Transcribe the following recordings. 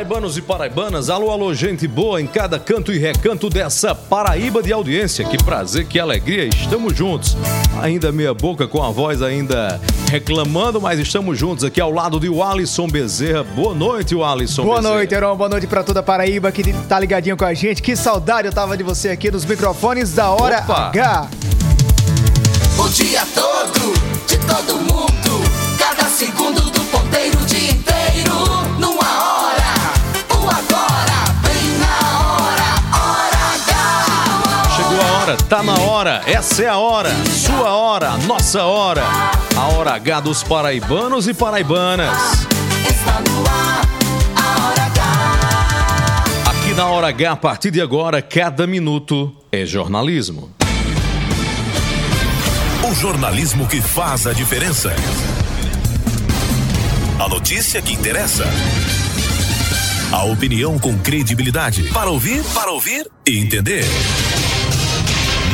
Paraibanos e paraibanas. Alô, alô, gente boa em cada canto e recanto dessa Paraíba de audiência. Que prazer, que alegria. Estamos juntos. Ainda meia boca com a voz ainda reclamando, mas estamos juntos aqui ao lado de Alisson Bezerra. Boa noite, Alisson Boa Bezerra. noite, Heron. Boa noite pra toda a Paraíba que tá ligadinho com a gente. Que saudade eu tava de você aqui nos microfones da hora Opa. H. O dia todo, de todo mundo. Hora, essa é a hora, sua hora, nossa hora, a hora H dos paraibanos e paraibanas. Está no ar, a hora H. Aqui na hora H, a partir de agora, cada minuto é jornalismo. O jornalismo que faz a diferença. A notícia que interessa. A opinião com credibilidade. Para ouvir, para ouvir e entender.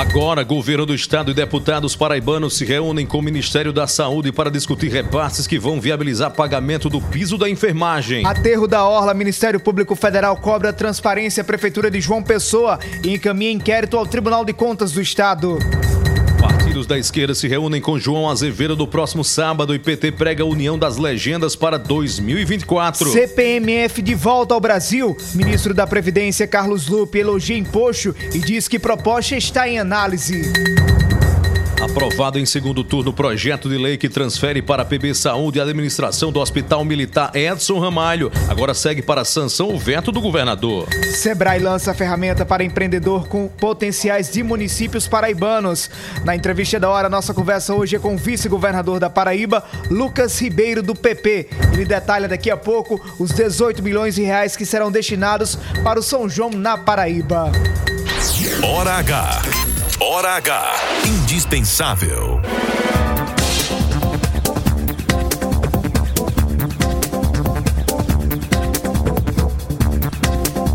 Agora, governo do estado e deputados paraibanos se reúnem com o Ministério da Saúde para discutir repasses que vão viabilizar pagamento do piso da enfermagem. Aterro da Orla, Ministério Público Federal cobra transparência à Prefeitura de João Pessoa e encaminha inquérito ao Tribunal de Contas do Estado. Partidos da esquerda se reúnem com João Azevedo no próximo sábado e PT prega a união das legendas para 2024. CPMF de volta ao Brasil. Ministro da Previdência Carlos Lupe elogia imposto e diz que proposta está em análise. Aprovado em segundo turno projeto de lei que transfere para a PB Saúde a administração do Hospital Militar Edson Ramalho. Agora segue para a sanção o veto do governador. Sebrae lança ferramenta para empreendedor com potenciais de municípios paraibanos. Na entrevista da hora, nossa conversa hoje é com o vice-governador da Paraíba, Lucas Ribeiro, do PP. Ele detalha daqui a pouco os 18 milhões de reais que serão destinados para o São João na Paraíba. Hora H. Hora H. Indispensável.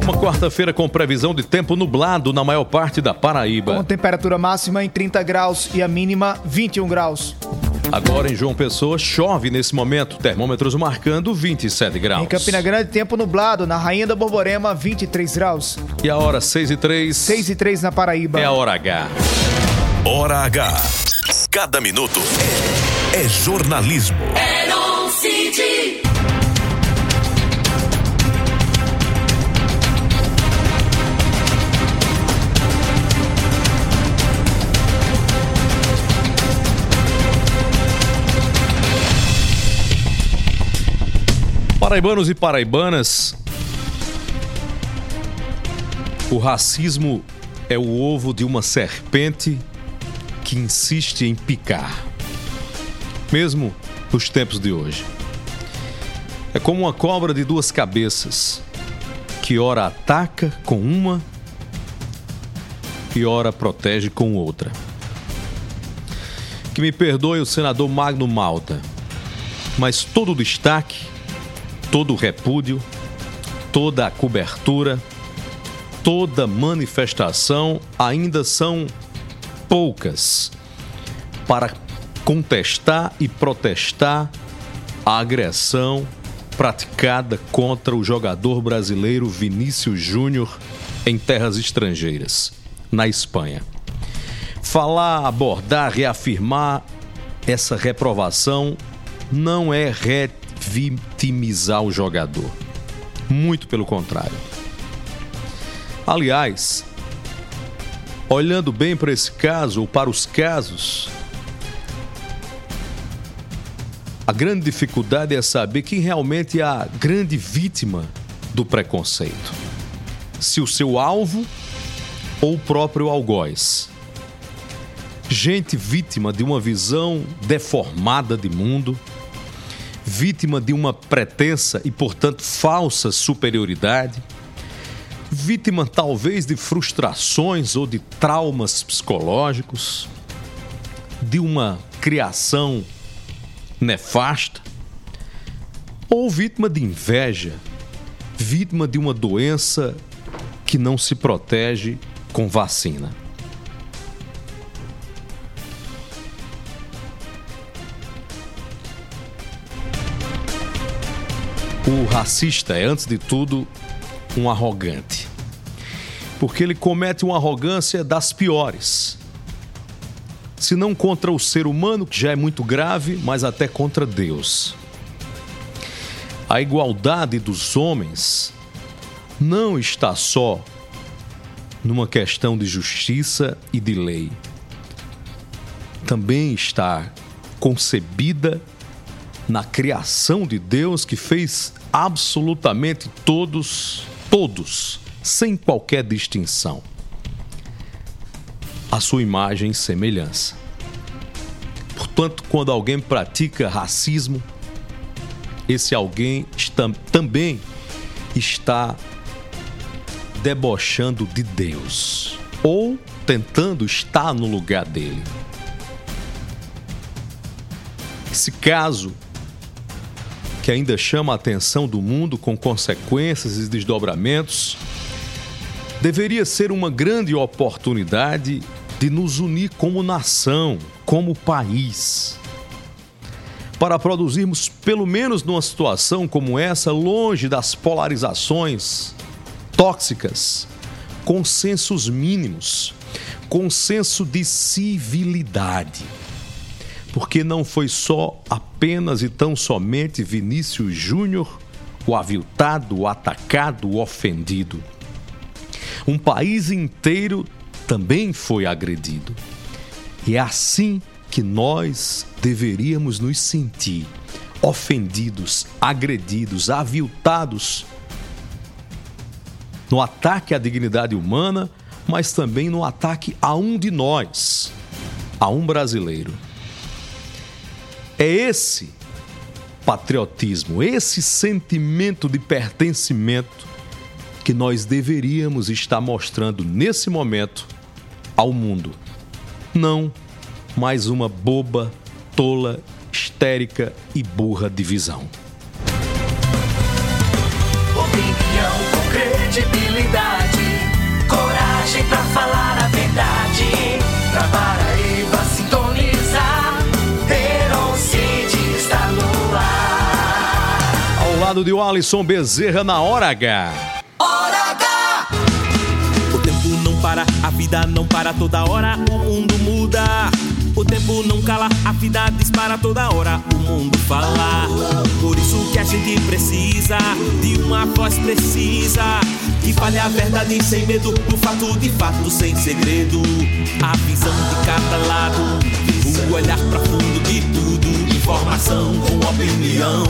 Uma quarta-feira com previsão de tempo nublado na maior parte da Com Paraíba. temperatura máxima em 30 graus e a mínima 21 graus. Agora em João Pessoa chove nesse momento, termômetros marcando 27 graus. Em Campina Grande, tempo nublado. Na Rainha da Borborema, 23 graus. E a hora 6 e 3 6 e 3 na Paraíba. é a hora H. Hora H. Cada minuto é, é jornalismo. City. Paraibanos e paraibanas, o racismo é o ovo de uma serpente que insiste em picar, mesmo nos tempos de hoje. É como uma cobra de duas cabeças, que ora ataca com uma e ora protege com outra. Que me perdoe o senador Magno Malta, mas todo o destaque todo o repúdio, toda a cobertura, toda manifestação ainda são poucas para contestar e protestar a agressão praticada contra o jogador brasileiro Vinícius Júnior em terras estrangeiras, na Espanha. Falar, abordar, reafirmar essa reprovação não é revitimizar o jogador. Muito pelo contrário. Aliás, olhando bem para esse caso ou para os casos, a grande dificuldade é saber quem realmente é a grande vítima do preconceito. Se o seu alvo ou o próprio algoz. Gente vítima de uma visão deformada de mundo, vítima de uma pretensa e, portanto, falsa superioridade, vítima talvez de frustrações ou de traumas psicológicos, de uma criação nefasta, ou vítima de inveja, vítima de uma doença que não se protege com vacina. O racista é, antes de tudo, um arrogante. Porque ele comete uma arrogância das piores se não contra o ser humano, que já é muito grave, mas até contra Deus. A igualdade dos homens não está só numa questão de justiça e de lei. Também está concebida na criação de Deus que fez absolutamente todos, todos, sem qualquer distinção a sua imagem e semelhança. Portanto, quando alguém pratica racismo, esse alguém está, também está debochando de Deus ou tentando estar no lugar dele. Esse caso, que ainda chama a atenção do mundo com consequências e desdobramentos, deveria ser uma grande oportunidade de nos unir como nação, como país. Para produzirmos, pelo menos numa situação como essa, longe das polarizações tóxicas, consensos mínimos, consenso de civilidade. Porque não foi só apenas e tão somente Vinícius Júnior o aviltado, o atacado, o ofendido. Um país inteiro também foi agredido. E é assim que nós deveríamos nos sentir ofendidos, agredidos, aviltados no ataque à dignidade humana, mas também no ataque a um de nós, a um brasileiro. É esse patriotismo, esse sentimento de pertencimento que nós deveríamos estar mostrando nesse momento ao mundo. Não mais uma boba, tola, histérica e burra divisão. Opinião com credibilidade, lado de Alisson Bezerra na hora H. para, a vida não para toda hora, o mundo muda. O tempo não cala, a vida dispara toda hora, o mundo fala. Por isso que a gente precisa de uma voz precisa. Que fale a verdade sem medo, o fato de fato sem segredo. A visão de cada lado, o olhar profundo de tudo. Informação com opinião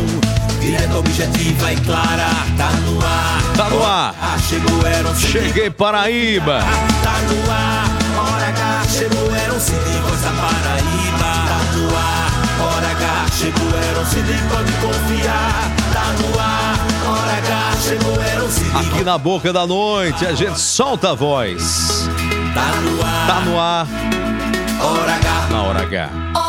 Direta, objetiva e clara, tá no ar. Tá no ar. Ah, chegou, era um Cheguei Paraíba. Tá no ar. Hora H, chegou, era um CD, da Paraíba. Tá no ar. Hora H, chegou, era um CD, pode confiar. Tá no ar. Hora H, chegou, era um CD. Aqui na boca da noite, a gente solta a voz. Tá no ar. Tá no ar. Hora H. Na hora H.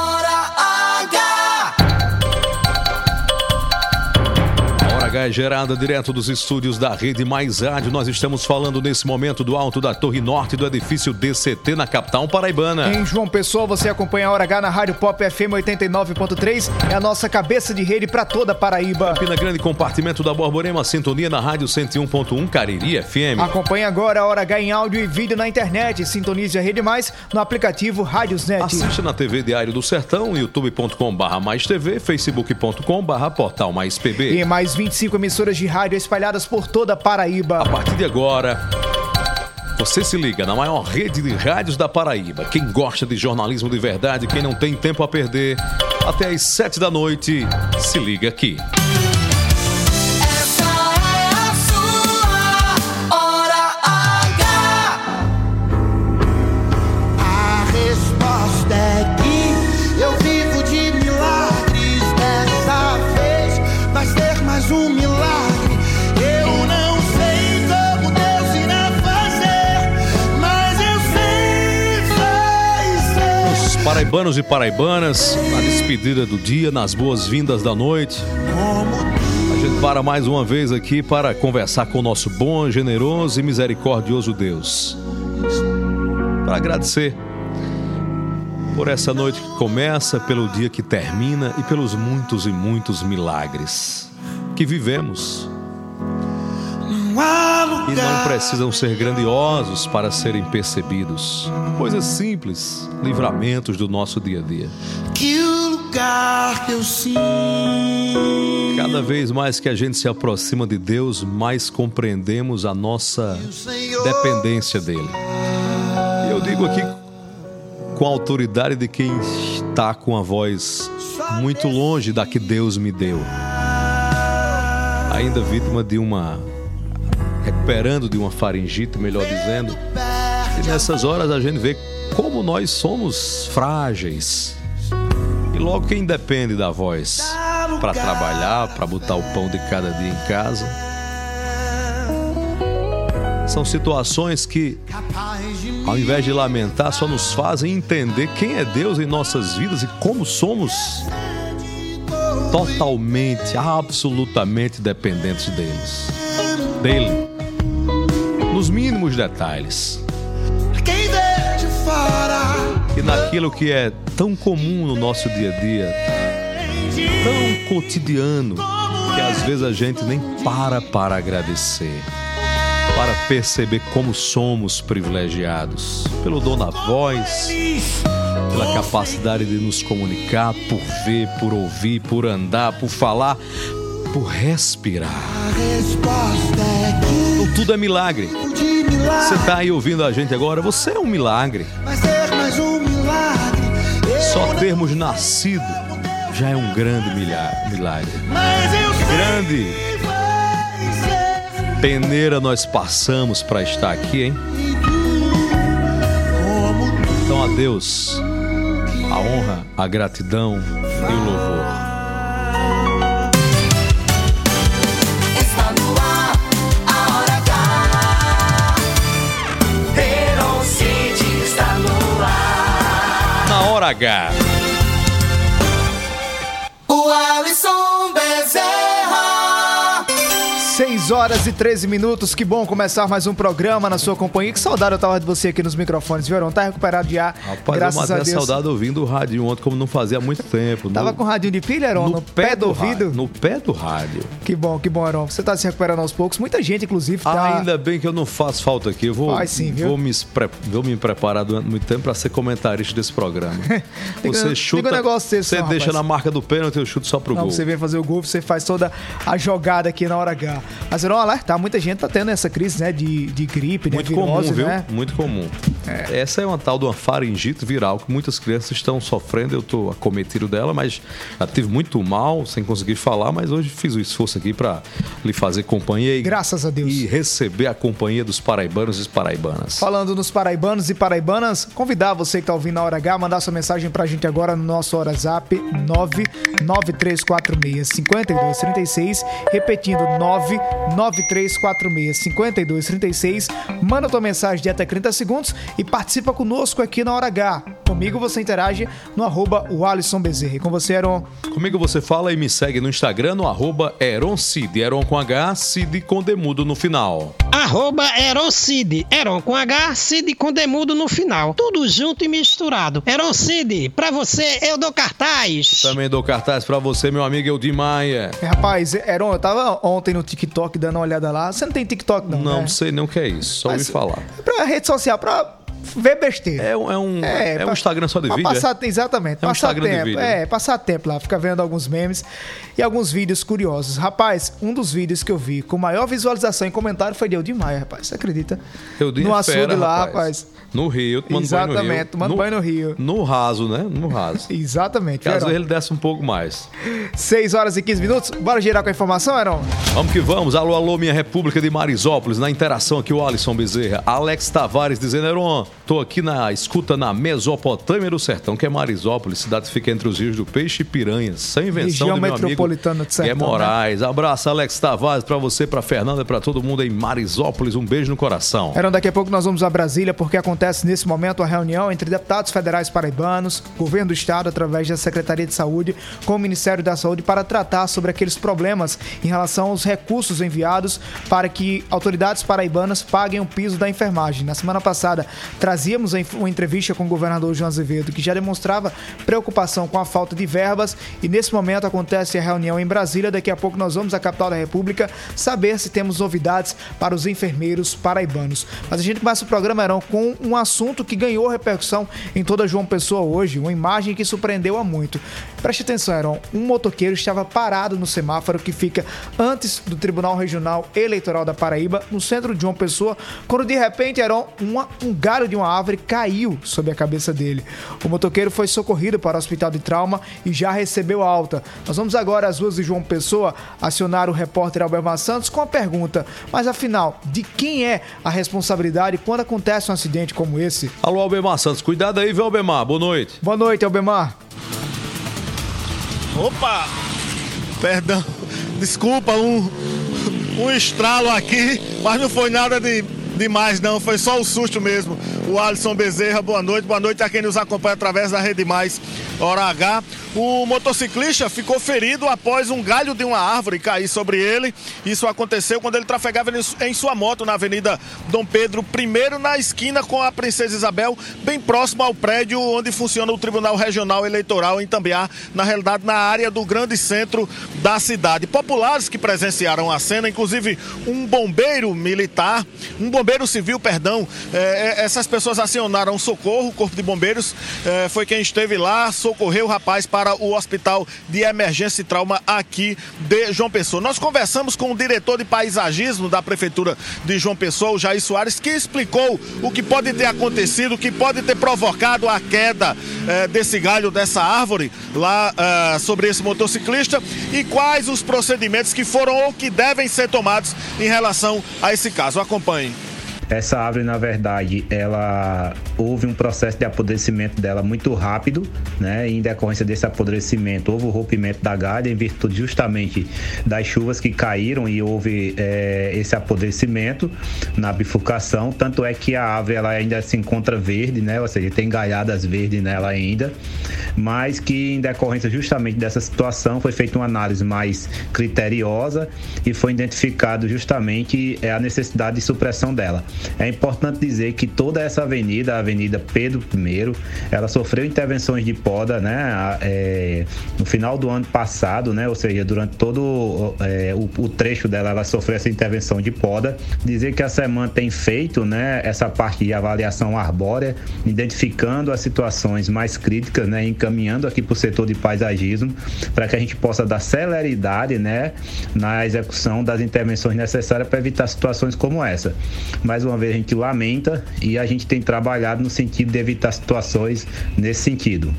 é gerada direto dos estúdios da Rede Mais Rádio. Nós estamos falando nesse momento do alto da Torre Norte do edifício DCT na capital paraibana. Em João Pessoa, você acompanha a Hora H na Rádio Pop FM 89.3. É a nossa cabeça de rede para toda Paraíba. Campina Grande, compartimento da Borborema, sintonia na Rádio 101.1 Cariri FM. Acompanhe agora a Hora H em áudio e vídeo na internet. Sintonize a Rede Mais no aplicativo Rádiosnet. Assista na TV Diário do Sertão, youtube.com/barra mais TV, facebook.com/barra portal mais PB. E mais 25 emissoras de rádio espalhadas por toda a Paraíba. A partir de agora, você se liga na maior rede de rádios da Paraíba. Quem gosta de jornalismo de verdade, quem não tem tempo a perder, até às 7 da noite, se liga aqui. Paraibanos e paraibanas, na despedida do dia, nas boas-vindas da noite. A gente para mais uma vez aqui para conversar com o nosso bom, generoso e misericordioso Deus. Para agradecer por essa noite que começa, pelo dia que termina e pelos muitos e muitos milagres que vivemos. Não há E não precisam ser grandiosos para serem percebidos. Coisas simples, livramentos do nosso dia a dia. que lugar que eu sinto. Cada vez mais que a gente se aproxima de Deus, mais compreendemos a nossa dependência dele. E eu digo aqui com a autoridade de quem está com a voz muito longe da que Deus me deu. Ainda vítima de uma. Recuperando de uma faringite, melhor dizendo. E nessas horas a gente vê como nós somos frágeis. E logo quem depende da voz para trabalhar, para botar o pão de cada dia em casa. São situações que, ao invés de lamentar, só nos fazem entender quem é Deus em nossas vidas e como somos totalmente, absolutamente dependentes deles. Dele. Nos mínimos detalhes. E naquilo que é tão comum no nosso dia a dia, tão cotidiano, que às vezes a gente nem para para agradecer, para perceber como somos privilegiados pelo dom da voz, pela capacidade de nos comunicar, por ver, por ouvir, por andar, por falar, por respirar. A resposta é que tudo é milagre. Você está aí ouvindo a gente agora, você é um milagre. Só termos nascido já é um grande milagre. Grande peneira nós passamos para estar aqui, hein? Então a Deus a honra, a gratidão e o louvor. Hora. O Alisson. 6 horas e 13 minutos, que bom começar mais um programa na sua companhia. Que saudade eu tava de você aqui nos microfones, viu, Arão? Tá recuperado já, Rapaz, graças eu a Deus. saudade ouvindo o rádio ontem, como não fazia há muito tempo. Tava no, com radinho de pilha, Arão? No, pé, do ouvido? rádio, No pé do rádio. Que bom, que bom, Arão. Você tá se recuperando aos poucos. Muita gente, inclusive, tá... Ainda bem que eu não faço falta aqui. Eu vou, sim, viu? vou, me, vou me preparar durante muito tempo para ser comentarista desse programa. Você chuta, um negócio desse, você não, deixa rapaz. na marca do pênalti, eu chuto só pro Não, gol. você vem fazer o gol, você faz toda a jogada aqui na hora H. Mas eu não alertar, muita gente tá tendo essa crise, né, de, de gripe, Muito né, comum, virose, viu? né? Muito comum. Essa é uma tal de uma faringite viral que muitas crianças estão sofrendo. Eu tô acometido dela, mas já tive muito mal, sem conseguir falar, mas hoje fiz o esforço aqui para lhe fazer companhia e, Graças a Deus. e receber a companhia dos paraibanos e paraibanas. Falando nos paraibanos e paraibanas, convidar você que tá ouvindo na Hora H, mandar sua mensagem pra gente agora no nosso WhatsApp 993465236, repetindo 993465236. Manda tua mensagem de até 30 segundos e participa conosco aqui na Hora H. Comigo você interage no arroba o Alisson Bezerra. E com você, Heron? Comigo você fala e me segue no Instagram no arroba Eron Cid. Eron com H, Cid com demudo no final. Arroba Eron Cid. Eron com H, Cid com demudo no final. Tudo junto e misturado. Eron Cid, pra você eu dou cartaz. Também dou cartaz pra você, meu amigo Eudir Maia. É, rapaz, Heron, eu tava ontem no TikTok dando uma olhada lá. Você não tem TikTok, não? Não né? sei nem o que é isso, só ouvi Mas- falar. Pra rede social, pra ver besteira. É, um- é um, é, um pra- Instagram só de vídeo. é? Passar, Exatamente. É um passar Instagram de tempo. vídeo. É, passar tempo lá, ficar vendo alguns memes e alguns vídeos curiosos. Rapaz, um dos vídeos que eu vi com maior visualização e comentário foi de Eudir Maia, rapaz. Você acredita? No é açude fera, lá, rapaz. rapaz. No Rio, tomando banho no Rio. Exatamente, tomando banho no Rio. No raso, né? No raso. Exatamente. Heron. vezes ele desce um pouco mais. 6 horas e 15 minutos. Bora girar com a informação, Heron? Vamos que vamos. Alô, alô, minha República de Marisópolis. Na interação aqui, o Alisson Bezerra. Alex Tavares dizendo, Heron, tô aqui na escuta na Mesopotâmia do Sertão, que é Marisópolis, cidade que fica entre os rios do Peixe e Piranhas. Sem invenção Região do meu metropolitana amigo do Sertão, Gué Moraes. Abraço, Alex Tavares, pra você, pra Fernanda, pra todo mundo em Marisópolis. Um beijo no coração. Heron, daqui a pouco nós vamos a Brasília, porque acontece nesse momento a reunião entre deputados federais paraibanos, governo do estado, através da Secretaria de Saúde, com o Ministério da Saúde, para tratar sobre aqueles problemas em relação aos recursos enviados para que autoridades paraibanas paguem o piso da enfermagem. Na semana passada, trazíamos uma entrevista com o governador João Azevedo, que já demonstrava preocupação com a falta de verbas, e nesse momento acontece a reunião em Brasília. Daqui a pouco nós vamos à capital da República saber se temos novidades para os enfermeiros paraibanos. Mas a gente começa o programa, Heron, com um assunto que ganhou repercussão em toda João Pessoa hoje, uma imagem que surpreendeu a muito. Preste atenção, Heron, um motoqueiro estava parado no semáforo que fica antes do Tribunal Regional Eleitoral da Paraíba, no centro de João Pessoa, quando de repente, Heron, uma- um galho de uma árvore caiu sobre a cabeça dele. O motoqueiro foi socorrido para o hospital de trauma e já recebeu alta. Nós vamos agora às ruas de João Pessoa acionar o repórter Albemar Santos com a pergunta: mas afinal, de quem é a responsabilidade quando acontece um acidente como esse? Alô, Albemar Santos. Cuidado aí, viu, Albemar? Boa noite. Boa noite, Albemar. Opa! Perdão. Desculpa, um, um estralo aqui, mas não foi nada de demais não, foi só o susto mesmo. O Alisson Bezerra, boa noite, boa noite a quem nos acompanha através da Rede Mais Hora H. O motociclista ficou ferido após um galho de uma árvore cair sobre ele. Isso aconteceu quando ele trafegava em sua moto na Avenida Dom Pedro I, na esquina com a Princesa Isabel, bem próximo ao prédio onde funciona o Tribunal Regional Eleitoral em Tambiá, na realidade na área do grande centro da cidade. Populares que presenciaram a cena, inclusive um bombeiro militar, um bombeiro civil, perdão, é, é, essas pessoas acionaram socorro, o corpo de bombeiros é, foi quem esteve lá, socorreu o rapaz para o hospital de emergência e trauma aqui de João Pessoa. Nós conversamos com o diretor de paisagismo da prefeitura de João Pessoa, o Jair Soares, que explicou o que pode ter acontecido, o que pode ter provocado a queda eh, desse galho, dessa árvore lá eh, sobre esse motociclista e quais os procedimentos que foram ou que devem ser tomados em relação a esse caso. Acompanhe. Essa árvore, na verdade, ela houve um processo de apodrecimento dela muito rápido, né? E em decorrência desse apodrecimento, houve o rompimento da galha em virtude justamente das chuvas que caíram e houve é, esse apodrecimento na bifurcação. Tanto é que a árvore ela ainda se encontra verde, né? Ou seja, tem galhadas verdes nela ainda, mas que em decorrência justamente dessa situação foi feita uma análise mais criteriosa e foi identificado justamente é, a necessidade de supressão dela. É importante dizer que toda essa avenida, a Avenida Pedro I, ela sofreu intervenções de poda, né? é, no final do ano passado, né? Ou seja, durante todo é, o, o trecho dela, ela sofreu essa intervenção de poda. Dizer que a SEMAN tem feito, né? Essa parte de avaliação arbórea, identificando as situações mais críticas, né? Encaminhando aqui para o setor de paisagismo, para que a gente possa dar celeridade, né? Na execução das intervenções necessárias para evitar situações como essa. Mais uma vez a gente lamenta e a gente tem trabalhado no sentido de evitar situações nesse sentido.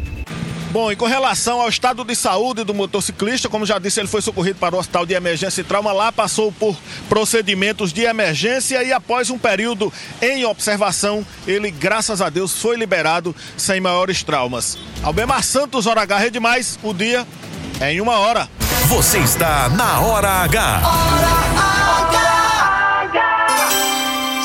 Bom, e com relação ao estado de saúde do motociclista, como já disse, ele foi socorrido para o hospital de emergência e trauma. Lá passou por procedimentos de emergência e após um período em observação, ele, graças a Deus, foi liberado sem maiores traumas. Albemar Santos, Hora H, Rede Mais, o dia é em uma hora. Você está na Hora H.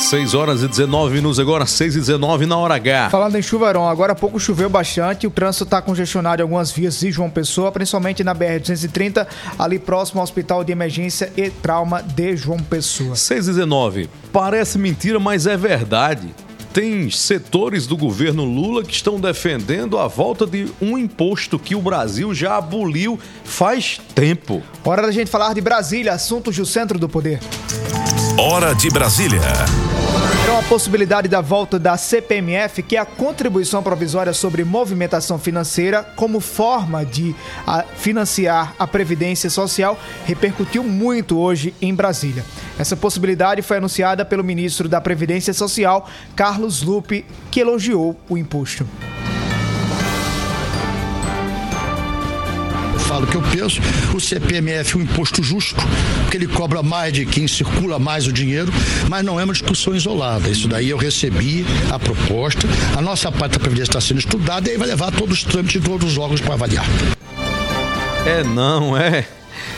6 horas e 19 minutos agora, 6 e 19 na hora H. Falando em chuvarão, agora há pouco choveu bastante, o trânsito está congestionado em algumas vias de João Pessoa, principalmente na BR-230, ali próximo ao Hospital de Emergência e Trauma de João Pessoa. 6 e 19, parece mentira, mas é verdade. Tem setores do governo Lula que estão defendendo a volta de um imposto que o Brasil já aboliu faz tempo. Hora da gente falar de Brasília, assuntos do centro do poder. Hora de Brasília. Então, a possibilidade da volta da CPMF, que é a contribuição provisória sobre movimentação financeira, como forma de a, financiar a Previdência Social, repercutiu muito hoje em Brasília. Essa possibilidade foi anunciada pelo ministro da Previdência Social, Carlos Lupe, que elogiou o imposto. Falo que eu penso, o CPMF é um imposto justo, porque ele cobra mais de quem circula mais o dinheiro, mas não é uma discussão isolada. Isso daí eu recebi a proposta, a nossa parte da Previdência está sendo estudada e aí vai levar todos os trâmites de todos os órgãos para avaliar. É não, é.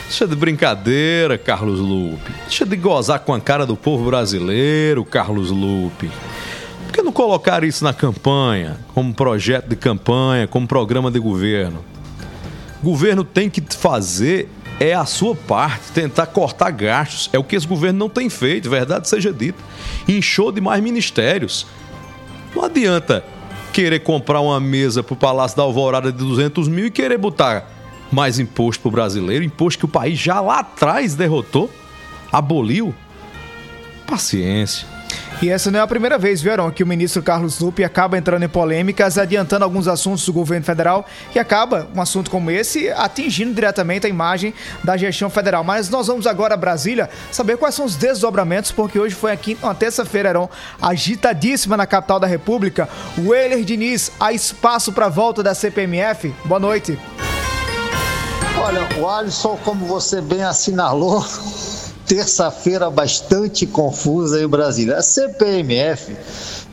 Deixa de brincadeira, Carlos Lupe. Deixa de gozar com a cara do povo brasileiro, Carlos Lupe. Por que não colocar isso na campanha, como projeto de campanha, como programa de governo? O governo tem que fazer é a sua parte, tentar cortar gastos. É o que esse governo não tem feito, verdade seja dita. Inchou de mais ministérios. Não adianta querer comprar uma mesa para o Palácio da Alvorada de 200 mil e querer botar mais imposto para o brasileiro, imposto que o país já lá atrás derrotou, aboliu. Paciência. E essa não é a primeira vez, viu, que o ministro Carlos Lupe acaba entrando em polêmicas, adiantando alguns assuntos do governo federal e acaba um assunto como esse atingindo diretamente a imagem da gestão federal. Mas nós vamos agora a Brasília saber quais são os desdobramentos, porque hoje foi aqui uma terça-feira, Heron, agitadíssima na capital da República. O Diniz, há espaço para a volta da CPMF? Boa noite. Olha, o Alisson, como você bem assinalou, terça-feira bastante confusa em Brasília. A CPMF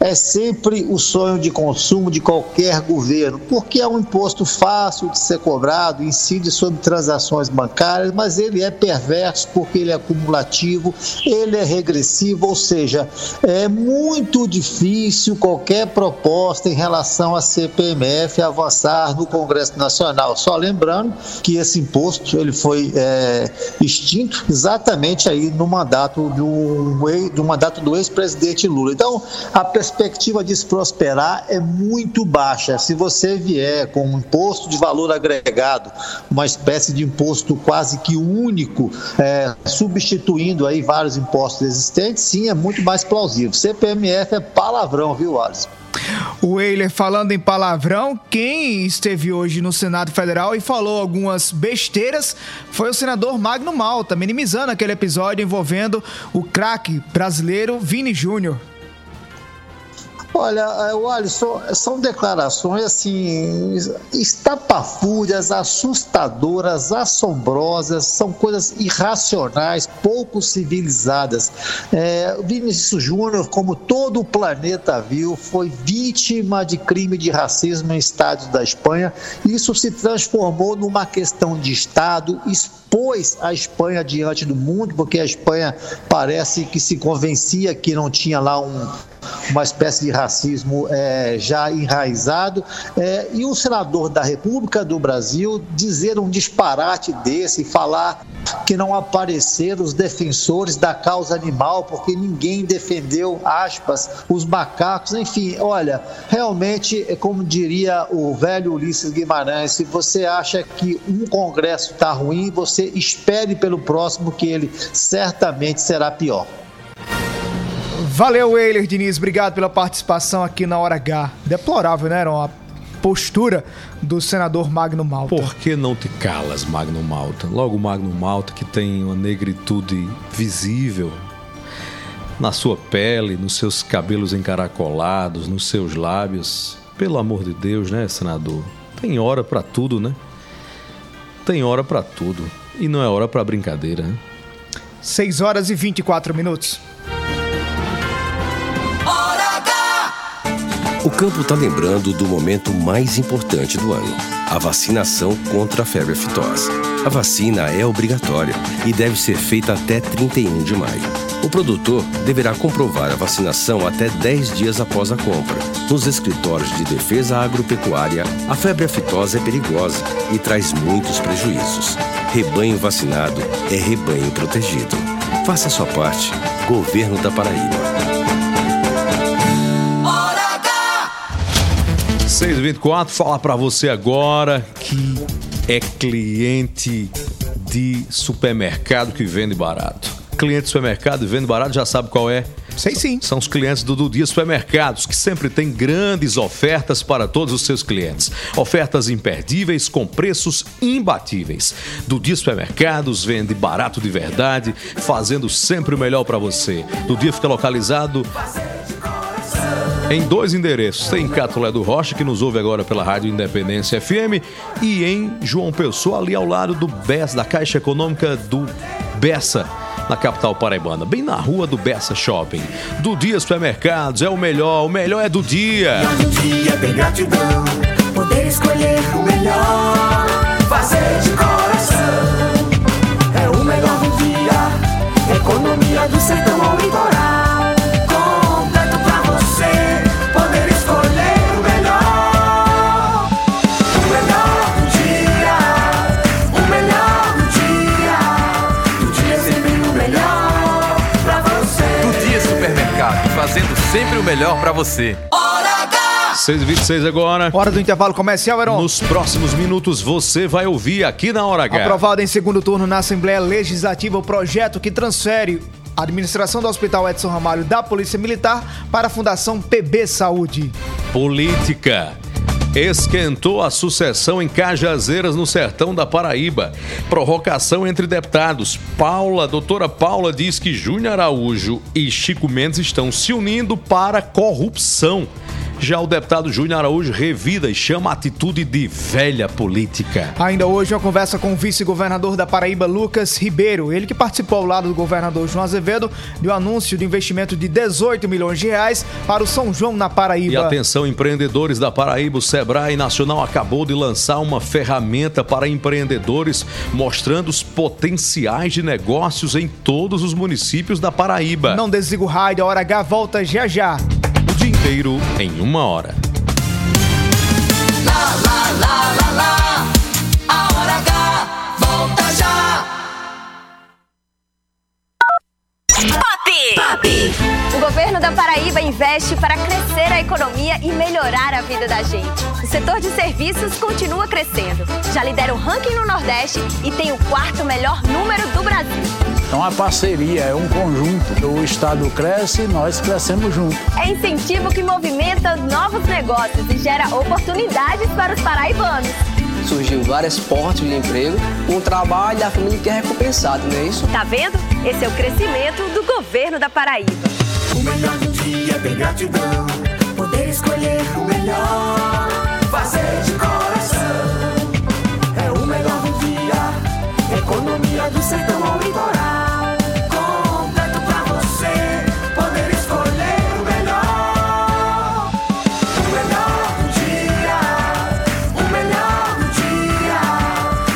é sempre o sonho de consumo de qualquer governo, porque é um imposto fácil de ser cobrado, incide sobre transações bancárias, mas ele é perverso porque ele é acumulativo, ele é regressivo, ou seja, é muito difícil qualquer proposta em relação à CPMF avançar no Congresso Nacional. Só lembrando que esse imposto ele foi é, extinto exatamente aí no mandato do, do mandato do ex-presidente Lula. Então, a perspectiva de se prosperar é muito baixa. Se você vier com um imposto de valor agregado, uma espécie de imposto quase que único, é, substituindo aí vários impostos existentes, sim, é muito mais plausível. CPMF é palavrão, viu, Alisson? O Eiler falando em palavrão, quem esteve hoje no Senado Federal e falou algumas besteiras foi o senador Magno Malta, minimizando aquele episódio envolvendo o craque brasileiro Vini Júnior. Olha, é, Alisson, são declarações assim, estapafúrdias, assustadoras, assombrosas, são coisas irracionais, pouco civilizadas. É, Vinícius Júnior, como todo o planeta viu, foi vítima de crime de racismo em estados da Espanha. Isso se transformou numa questão de Estado, expôs a Espanha diante do mundo, porque a Espanha parece que se convencia que não tinha lá um uma espécie de racismo é, já enraizado. É, e um senador da República do Brasil dizer um disparate desse, falar que não apareceram os defensores da causa animal, porque ninguém defendeu, aspas, os macacos, enfim, olha, realmente, é como diria o velho Ulisses Guimarães, se você acha que um congresso está ruim, você espere pelo próximo, que ele certamente será pior. Valeu, Weiler Diniz. Obrigado pela participação aqui na Hora H. Deplorável, né, Aaron? A postura do senador Magno Malta. Por que não te calas, Magno Malta? Logo, Magno Malta, que tem uma negritude visível na sua pele, nos seus cabelos encaracolados, nos seus lábios. Pelo amor de Deus, né, senador? Tem hora para tudo, né? Tem hora para tudo. E não é hora para brincadeira, né? 6 horas e 24 minutos. Campo está lembrando do momento mais importante do ano: a vacinação contra a febre aftosa. A vacina é obrigatória e deve ser feita até 31 de maio. O produtor deverá comprovar a vacinação até 10 dias após a compra. Nos escritórios de defesa agropecuária, a febre aftosa é perigosa e traz muitos prejuízos. Rebanho vacinado é rebanho protegido. Faça sua parte. Governo da Paraíba. 624, falar para você agora que é cliente de supermercado que vende barato. Cliente de supermercado e vende barato já sabe qual é? Sei sim. São os clientes do Dia Supermercados, que sempre tem grandes ofertas para todos os seus clientes. Ofertas imperdíveis com preços imbatíveis. Do Dia Supermercados vende barato de verdade, fazendo sempre o melhor para você. Do Dia fica localizado em dois endereços. Tem em Catolé do Rocha, que nos ouve agora pela Rádio Independência FM, e em João Pessoa, ali ao lado do BES, da Caixa Econômica do Bessa, na capital paraibana, bem na rua do Bessa Shopping. Do Dia Supermercados é o melhor, o melhor é do dia. Do dia tem gratidão, poder escolher o melhor, fazer de coração. É o melhor do dia, economia do sertão ao litoral. Sempre o melhor pra você. Hora H! 6h26 agora. Hora do intervalo comercial, Heron. Nos próximos minutos você vai ouvir aqui na Hora H. Aprovado em segundo turno na Assembleia Legislativa o projeto que transfere a administração do Hospital Edson Ramalho da Polícia Militar para a Fundação PB Saúde. Política. Esquentou a sucessão em Cajazeiras, no sertão da Paraíba. Provocação entre deputados. Paula, doutora Paula, diz que Júnior Araújo e Chico Mendes estão se unindo para corrupção. Já o deputado Júnior Araújo revida e chama a atitude de velha política. Ainda hoje, uma conversa com o vice-governador da Paraíba, Lucas Ribeiro. Ele que participou ao lado do governador João Azevedo do anúncio de investimento de 18 milhões de reais para o São João na Paraíba. E atenção, empreendedores da Paraíba, o Sebrae Nacional acabou de lançar uma ferramenta para empreendedores mostrando os potenciais de negócios em todos os municípios da Paraíba. Não desliga o rádio, a hora H volta já já. Inteiro em uma hora. Lá, lá, lá, governo da Paraíba investe para crescer a economia e melhorar a vida da gente. O setor de serviços continua crescendo. Já lidera o ranking no Nordeste e tem o quarto melhor número do Brasil. É uma parceria, é um conjunto. O Estado cresce e nós crescemos junto. É incentivo que movimenta novos negócios e gera oportunidades para os paraibanos. Surgiu várias portas de emprego, um trabalho e a família que é recompensado, não é isso? Tá vendo? Esse é o crescimento do governo da Paraíba. O melhor do dia tem gratidão, poder escolher o melhor, fazer de coração. É o melhor do dia, economia do sertão ao litoral. Completo pra você, poder escolher o melhor. O melhor do dia, o melhor do dia.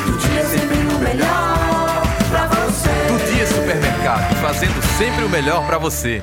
Do dia sempre o melhor pra você. Do Dia Supermercado, fazendo sempre o melhor pra você.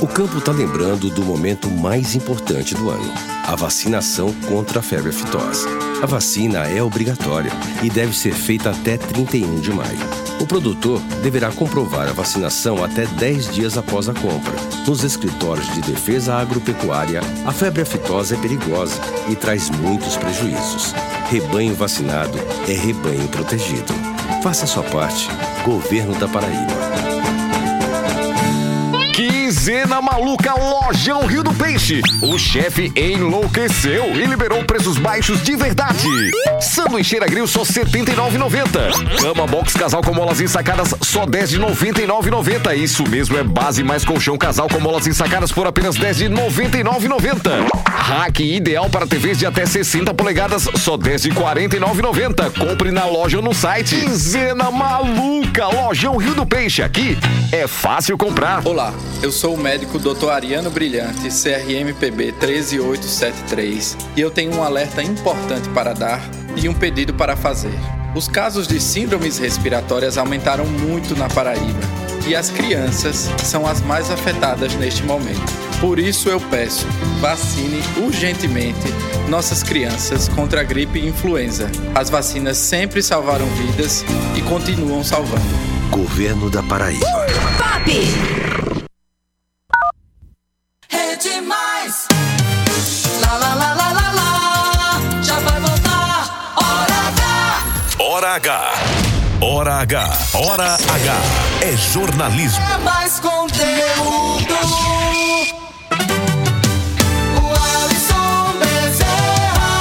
O campo está lembrando do momento mais importante do ano: a vacinação contra a febre aftosa. A vacina é obrigatória e deve ser feita até 31 de maio. O produtor deverá comprovar a vacinação até 10 dias após a compra. Nos escritórios de defesa agropecuária, a febre aftosa é perigosa e traz muitos prejuízos. Rebanho vacinado é rebanho protegido. Faça sua parte. Governo da Paraíba. 15 Quinzena maluca Lojão Rio do Peixe. O chefe enlouqueceu e liberou preços baixos de verdade. Sanduicheira grill só R$ 79,90. Cama box casal com molas ensacadas só 10 de R$ 99,90. Isso mesmo, é base mais colchão casal com molas ensacadas por apenas 10 de R$ 99,90. Rack ideal para TVs de até 60 polegadas só 10 de R$ 49,90. Compre na loja ou no site. Quinzena maluca Lojão Rio do Peixe. Aqui é fácil comprar. Olá, eu sou o médico Dr. Ariano Brilhante, CRMPB 13873, e eu tenho um alerta importante para dar e um pedido para fazer. Os casos de síndromes respiratórias aumentaram muito na Paraíba e as crianças são as mais afetadas neste momento. Por isso eu peço, vacine urgentemente nossas crianças contra a gripe e influenza. As vacinas sempre salvaram vidas e continuam salvando. Governo da Paraíba. Pop! Hora H. Hora H. Hora H. É jornalismo. É mais conteúdo. O Alisson Bezerra.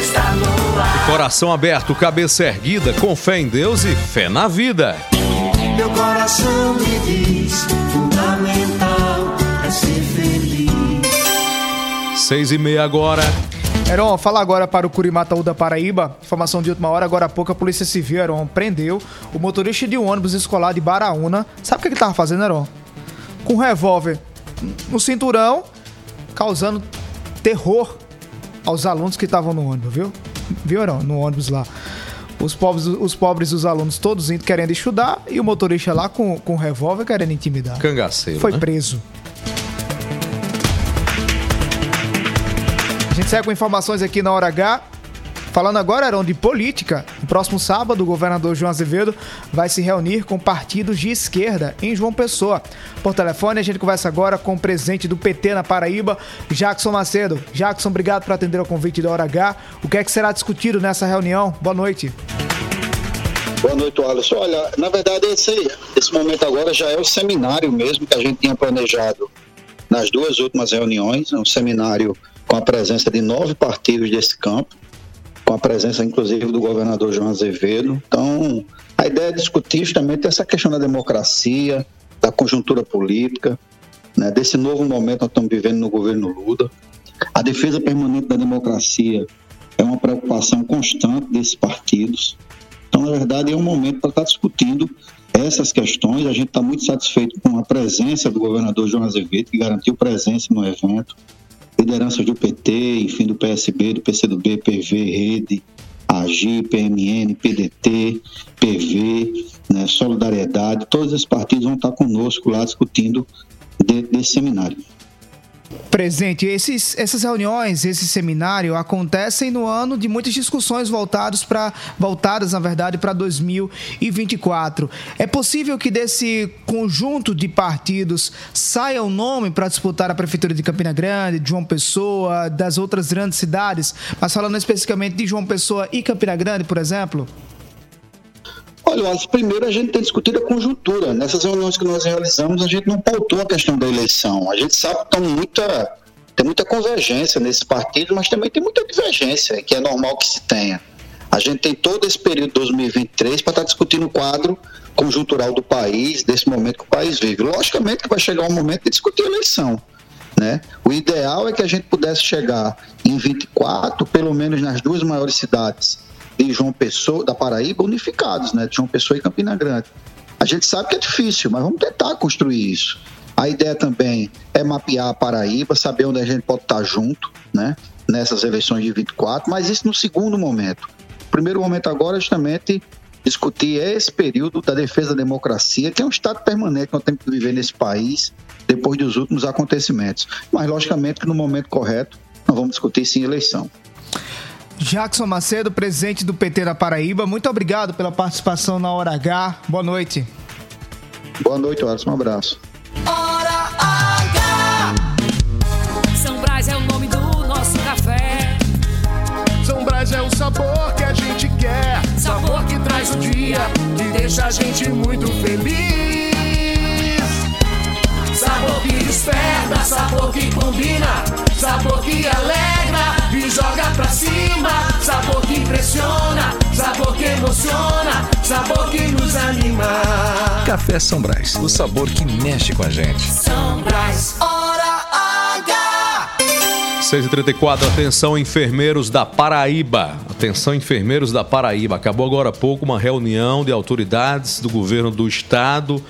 Está no ar. Coração aberto, cabeça erguida, com fé em Deus e fé na vida. Meu coração me diz: fundamental é ser feliz. Seis e meia agora. Heron, fala agora para o Curimataú da Paraíba. Informação de última hora, agora há pouco a Polícia Civil, Heron, prendeu o motorista de um ônibus escolar de Baraúna. Sabe o que ele estava fazendo, Heron? Com um revólver no cinturão, causando terror aos alunos que estavam no ônibus, viu? Viu, Heron? No ônibus lá. Os pobres, os pobres os alunos todos indo querendo estudar e o motorista lá com, com revólver querendo intimidar. Cangaceiro. Foi né? preso. A gente segue com informações aqui na Hora H. Falando agora, Arão, de política. No próximo sábado, o governador João Azevedo vai se reunir com partidos de esquerda em João Pessoa. Por telefone, a gente conversa agora com o presidente do PT na Paraíba, Jackson Macedo. Jackson, obrigado por atender ao convite da Hora H. O que é que será discutido nessa reunião? Boa noite. Boa noite, Alisson. Olha, na verdade, esse, esse momento agora já é o seminário mesmo que a gente tinha planejado nas duas últimas reuniões. É um seminário com a presença de nove partidos desse campo, com a presença, inclusive, do governador João Azevedo. Então, a ideia é discutir justamente essa questão da democracia, da conjuntura política, né, desse novo momento que nós estamos vivendo no governo Lula. A defesa permanente da democracia é uma preocupação constante desses partidos. Então, na verdade, é um momento para estar discutindo essas questões. A gente está muito satisfeito com a presença do governador João Azevedo, que garantiu presença no evento. Lideranças do PT, enfim, do PSB, do PCdoB, PV, Rede, AGI, PMN, PDT, PV, né, Solidariedade, todos esses partidos vão estar conosco lá discutindo de- desse seminário. Presente, esses, essas reuniões, esse seminário acontecem no ano de muitas discussões voltados pra, voltadas, na verdade, para 2024. É possível que desse conjunto de partidos saia um nome para disputar a Prefeitura de Campina Grande, de João Pessoa, das outras grandes cidades, mas falando especificamente de João Pessoa e Campina Grande, por exemplo? Olha, primeiro a gente tem discutido a conjuntura. Nessas reuniões que nós realizamos, a gente não pautou a questão da eleição. A gente sabe que tem muita, tem muita convergência nesses partidos, mas também tem muita divergência, que é normal que se tenha. A gente tem todo esse período de 2023 para estar discutindo o quadro conjuntural do país, desse momento que o país vive. Logicamente que vai chegar um momento de discutir a eleição. Né? O ideal é que a gente pudesse chegar em 24, pelo menos nas duas maiores cidades de João Pessoa, da Paraíba, unificados, né? De João Pessoa e Campina Grande. A gente sabe que é difícil, mas vamos tentar construir isso. A ideia também é mapear a Paraíba, saber onde a gente pode estar junto, né? Nessas eleições de 24, mas isso no segundo momento. O primeiro momento agora é justamente discutir esse período da defesa da democracia, que é um estado permanente que nós temos que viver nesse país depois dos últimos acontecimentos. Mas, logicamente, que no momento correto, nós vamos discutir sim eleição. Jackson Macedo, presidente do PT da Paraíba, muito obrigado pela participação na Hora H. Boa noite. Boa noite, Alisson. Um abraço. Hora H! São Brás é o nome do nosso café. São Brás é o sabor que a gente quer. Sabor que traz o dia, que deixa a gente muito feliz. Que combina, sabor que alegra e joga pra cima. Sabor que impressiona, sabor que emociona, sabor que nos anima. Café São Brás, o sabor que mexe com a gente. São Brás, hora H. 6h34, atenção enfermeiros da Paraíba. Atenção enfermeiros da Paraíba. Acabou agora há pouco uma reunião de autoridades do governo do estado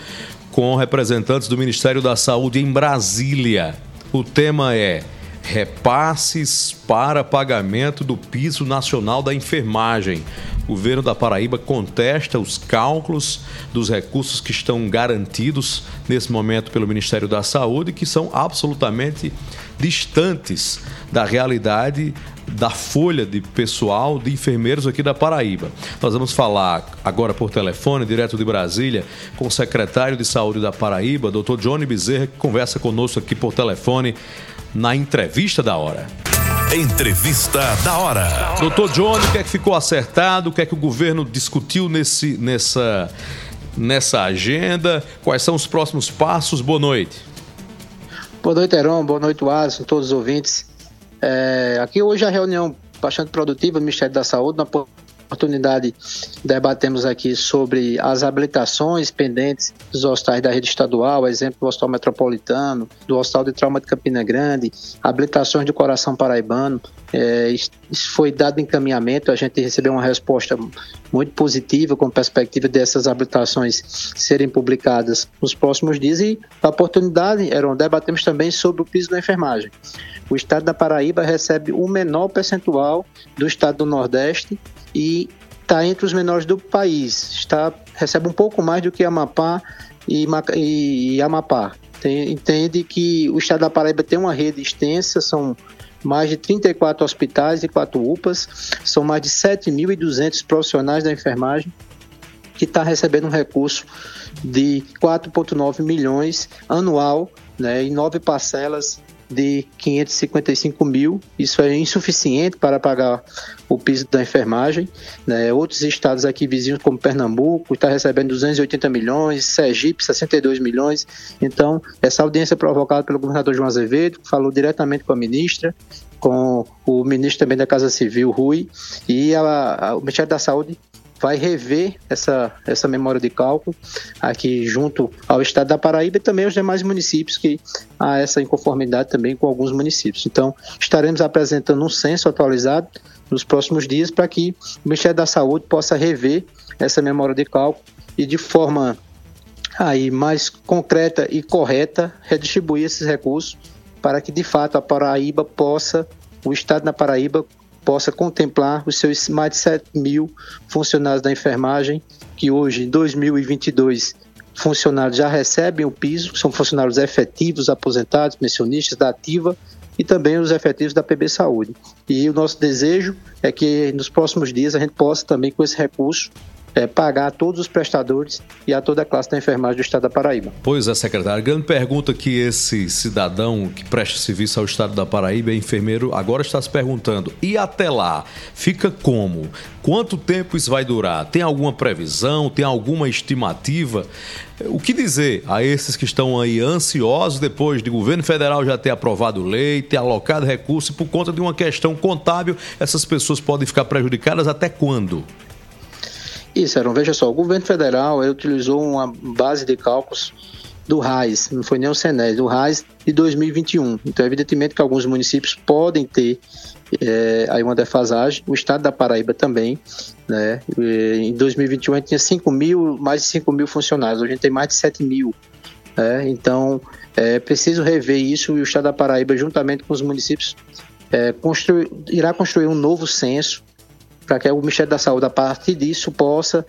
com representantes do Ministério da Saúde em Brasília. O tema é repasses para pagamento do piso nacional da enfermagem. O governo da Paraíba contesta os cálculos dos recursos que estão garantidos nesse momento pelo Ministério da Saúde, que são absolutamente distantes da realidade da folha de pessoal de enfermeiros aqui da Paraíba. Nós vamos falar agora por telefone, direto de Brasília, com o secretário de Saúde da Paraíba, Dr. Johnny Bezerra, que conversa conosco aqui por telefone na entrevista da hora. Entrevista da hora. Doutor Johnny, o que é que ficou acertado? O que é que o governo discutiu nesse, nessa, nessa agenda? Quais são os próximos passos? Boa noite. Boa noite, Heron. Boa noite, Alisson, todos os ouvintes. É, aqui hoje a reunião bastante produtiva do Ministério da Saúde, na oportunidade debatemos aqui sobre as habilitações pendentes dos hospitais da rede estadual, exemplo do Hospital Metropolitano, do Hospital de Trauma de Campina Grande, habilitações do Coração Paraibano. É, isso foi dado encaminhamento, a gente recebeu uma resposta muito positiva com perspectiva dessas habilitações serem publicadas nos próximos dias e a oportunidade, Eram, debatemos também sobre o piso da enfermagem. O estado da Paraíba recebe o menor percentual do estado do Nordeste e está entre os menores do país. Está, recebe um pouco mais do que Amapá e, e, e Amapá. Tem, entende que o estado da Paraíba tem uma rede extensa, são mais de 34 hospitais e 4 UPAs, são mais de 7.200 profissionais da enfermagem que está recebendo um recurso de 4,9 milhões anual, né, em nove parcelas de 555 mil. Isso é insuficiente para pagar o piso da enfermagem. Né? Outros estados aqui vizinhos, como Pernambuco, está recebendo 280 milhões, Sergipe, 62 milhões. Então, essa audiência provocada pelo governador João Azevedo, que falou diretamente com a ministra, com o ministro também da Casa Civil, Rui, e a, a, o Ministério da Saúde vai rever essa, essa memória de cálculo aqui junto ao estado da Paraíba e também aos demais municípios que há essa inconformidade também com alguns municípios. Então, estaremos apresentando um censo atualizado nos próximos dias para que o Ministério da Saúde possa rever essa memória de cálculo e de forma aí mais concreta e correta redistribuir esses recursos para que de fato a Paraíba possa, o estado da Paraíba possa contemplar os seus mais de 7 mil funcionários da enfermagem, que hoje, em 2022, funcionários já recebem o piso, são funcionários efetivos, aposentados, pensionistas da ativa e também os efetivos da PB Saúde. E o nosso desejo é que nos próximos dias a gente possa também, com esse recurso, é, pagar a todos os prestadores e a toda a classe da enfermagem do estado da Paraíba. Pois é, secretário. Grande pergunta que esse cidadão que presta serviço ao estado da Paraíba, é enfermeiro, agora está se perguntando: e até lá? Fica como? Quanto tempo isso vai durar? Tem alguma previsão? Tem alguma estimativa? O que dizer a esses que estão aí ansiosos depois de governo federal já ter aprovado lei, ter alocado recursos e por conta de uma questão contábil, essas pessoas podem ficar prejudicadas até quando? Isso, Aaron, veja só, o governo federal utilizou uma base de cálculos do RAIS, não foi nem o SENES, do RAIS de 2021. Então, evidentemente que alguns municípios podem ter é, aí uma defasagem, o estado da Paraíba também, né? Em 2021 a gente tinha 5 mil, mais de 5 mil funcionários, hoje a gente tem mais de 7 mil. Né? Então, é preciso rever isso e o estado da Paraíba, juntamente com os municípios, é, irá construir um novo censo para que o Ministério da Saúde, a partir disso, possa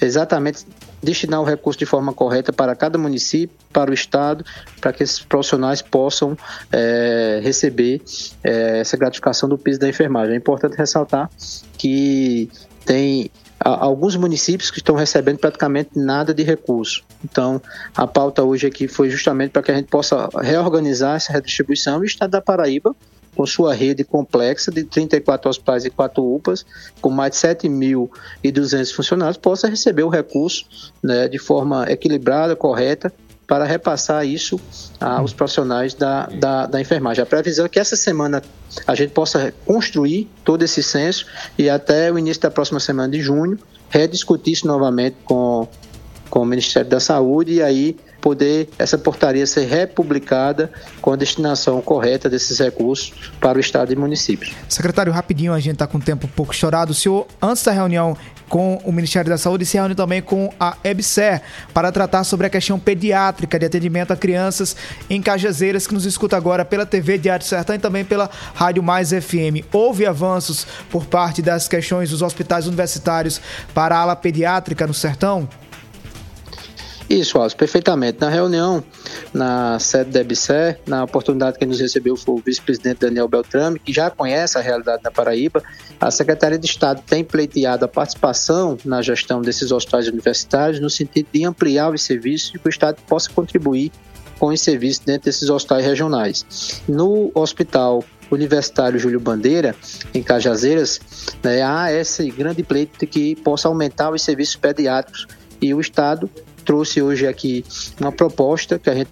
exatamente destinar o recurso de forma correta para cada município, para o Estado, para que esses profissionais possam é, receber é, essa gratificação do piso da enfermagem. É importante ressaltar que tem alguns municípios que estão recebendo praticamente nada de recurso. Então, a pauta hoje aqui foi justamente para que a gente possa reorganizar essa redistribuição e o Estado da Paraíba com sua rede complexa de 34 hospitais e 4 UPAs, com mais de 7.200 funcionários, possa receber o recurso né, de forma equilibrada, correta, para repassar isso aos profissionais da, da, da enfermagem. A previsão é que essa semana a gente possa construir todo esse censo e até o início da próxima semana de junho rediscutir isso novamente com, com o Ministério da Saúde e aí poder essa portaria ser republicada com a destinação correta desses recursos para o Estado e municípios. Secretário, rapidinho, a gente está com o tempo um pouco chorado. O senhor, antes da reunião com o Ministério da Saúde, se reúne também com a EBSER para tratar sobre a questão pediátrica de atendimento a crianças em Cajazeiras, que nos escuta agora pela TV Diário Sertão e também pela Rádio Mais FM. Houve avanços por parte das questões dos hospitais universitários para a ala pediátrica no Sertão? Isso, Alves, perfeitamente. Na reunião, na sede da EBSER, na oportunidade que nos recebeu foi o vice-presidente Daniel Beltrame, que já conhece a realidade da Paraíba, a Secretaria de Estado tem pleiteado a participação na gestão desses hospitais universitários no sentido de ampliar os serviços e que o Estado possa contribuir com os serviços dentro desses hospitais regionais. No Hospital Universitário Júlio Bandeira, em Cajazeiras, né, há esse grande pleito de que possa aumentar os serviços pediátricos e o Estado trouxe hoje aqui uma proposta que a gente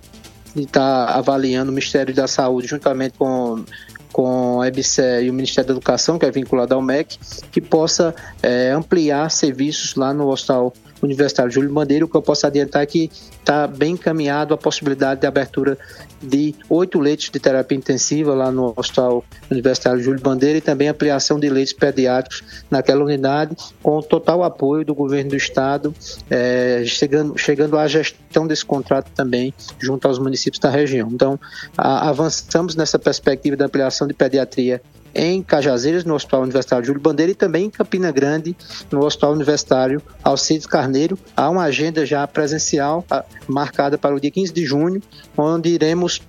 está avaliando o Ministério da Saúde juntamente com com a EBSE e o Ministério da Educação, que é vinculado ao MEC, que possa é, ampliar serviços lá no Hospital Universitário Júlio Bandeira. O que eu posso adiantar é que está bem encaminhado a possibilidade de abertura de oito leitos de terapia intensiva lá no Hospital Universitário Júlio Bandeira e também ampliação de leitos pediátricos naquela unidade, com total apoio do governo do estado, é, chegando, chegando à gestão desse contrato também junto aos municípios da região. Então, a, avançamos nessa perspectiva da ampliação de pediatria em Cajazeiras, no Hospital Universitário Júlio Bandeira, e também em Campina Grande, no Hospital Universitário Alcides Carneiro. Há uma agenda já presencial marcada para o dia 15 de junho, onde iremos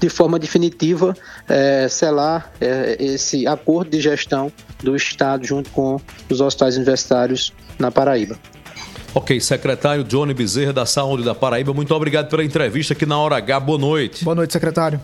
de forma definitiva é, selar é, esse acordo de gestão do Estado junto com os hospitais universitários na Paraíba. Ok, secretário Johnny Bezerra da Saúde da Paraíba, muito obrigado pela entrevista aqui na Hora H. Boa noite. Boa noite, secretário.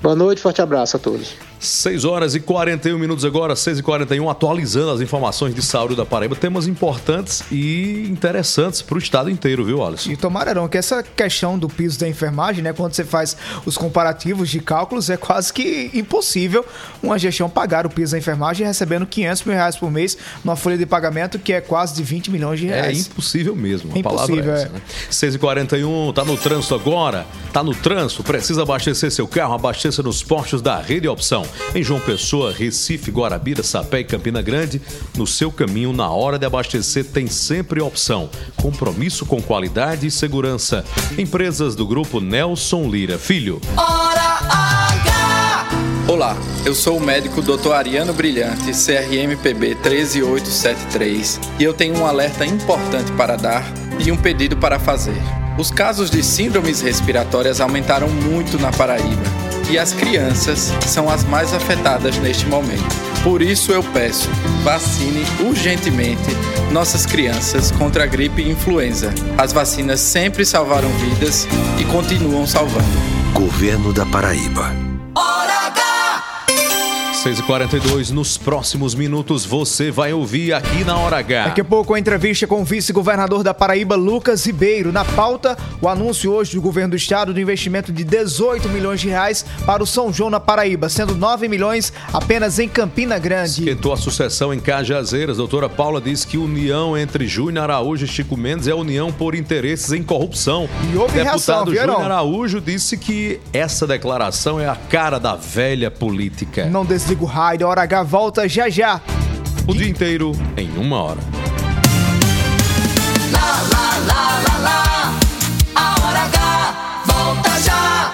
Boa noite, forte abraço a todos. 6 horas e 41 minutos agora, 6 e 41 atualizando as informações de saúde da Paraíba. Temas importantes e interessantes para o estado inteiro, viu, Alisson? E tomarão que essa questão do piso da enfermagem, né, quando você faz os comparativos de cálculos, é quase que impossível uma gestão pagar o piso da enfermagem recebendo 500 mil reais por mês numa folha de pagamento que é quase de 20 milhões de reais. É impossível mesmo, a É palavra impossível, é essa. é. Né? 6 e 41 tá no trânsito agora? Tá no trânsito? Precisa abastecer seu carro? Abasteça nos postos da Rede Opção. Em João Pessoa, Recife, Guarabira, Sapé e Campina Grande, no seu caminho, na hora de abastecer, tem sempre opção. Compromisso com qualidade e segurança. Empresas do grupo Nelson Lira Filho. Hora H! Olá, eu sou o médico Dr. Ariano Brilhante, CRMPB 13873, e eu tenho um alerta importante para dar e um pedido para fazer. Os casos de síndromes respiratórias aumentaram muito na Paraíba e as crianças são as mais afetadas neste momento. Por isso eu peço, vacine urgentemente nossas crianças contra a gripe e influenza. As vacinas sempre salvaram vidas e continuam salvando. Governo da Paraíba. Hora H! 6 e 42 nos próximos minutos você vai ouvir aqui na Hora H. Daqui a pouco a entrevista com o vice-governador da Paraíba, Lucas Ribeiro. Na pauta, o anúncio hoje do governo do estado do investimento de 18 milhões de reais para o São João na Paraíba, sendo 9 milhões apenas em Campina Grande. Esquentou a sucessão em Cajazeiras. Doutora Paula disse que união entre Júnior Araújo e Chico Mendes é união por interesses em corrupção. E houve Deputado Júnior? Araújo disse que essa declaração é a cara da velha política. Não desliga o raio, a Hora H volta já já. O dia inteiro em uma hora. Lá, lá, lá, lá, lá. A Hora H volta já!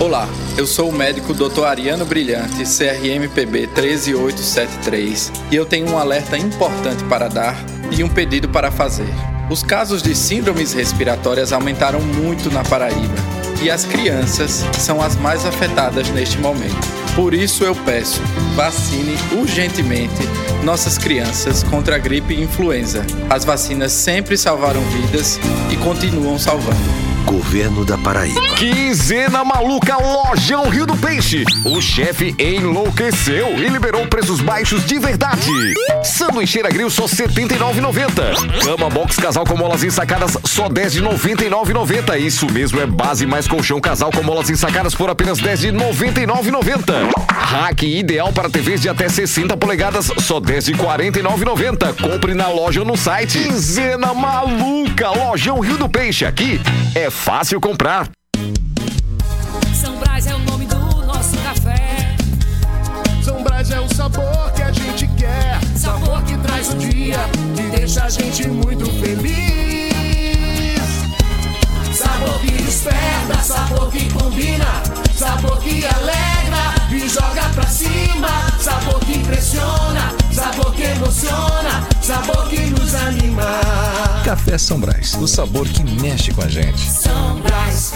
Olá, eu sou o médico Dr. Ariano Brilhante, CRMPB 13873, e eu tenho um alerta importante para dar e um pedido para fazer. Os casos de síndromes respiratórias aumentaram muito na Paraíba e as crianças são as mais afetadas neste momento. Por isso eu peço, vacine urgentemente nossas crianças contra a gripe e influenza. As vacinas sempre salvaram vidas e continuam salvando. Governo da Paraíba. Quinzena maluca Lojão Rio do Peixe. O chefe enlouqueceu e liberou preços baixos de verdade. Sanduicheira grill só R$ 79,90. Cama box casal com molas ensacadas só R$ 10 de R$ 99,90. Isso mesmo, é base mais colchão casal com molas ensacadas por apenas R$ 10 de R$ 99,90. Rack ideal para TVs de até 60 polegadas só R$ 10 de R$ 49,90. Compre na loja ou no site. Quinzena maluca Lojão Rio do Peixe. Aqui é fácil comprar. São Brás é o nome do nosso café. São Brás é o sabor que a gente quer. Sabor que traz o dia e deixa a gente muito feliz. Sabor que desperta, sabor que combina. Sabor que alegra e joga pra cima. Sabor que impressiona, sabor que emociona. Sabor que nos anima. Café São Brás, o sabor que mexe com a gente. São Brás.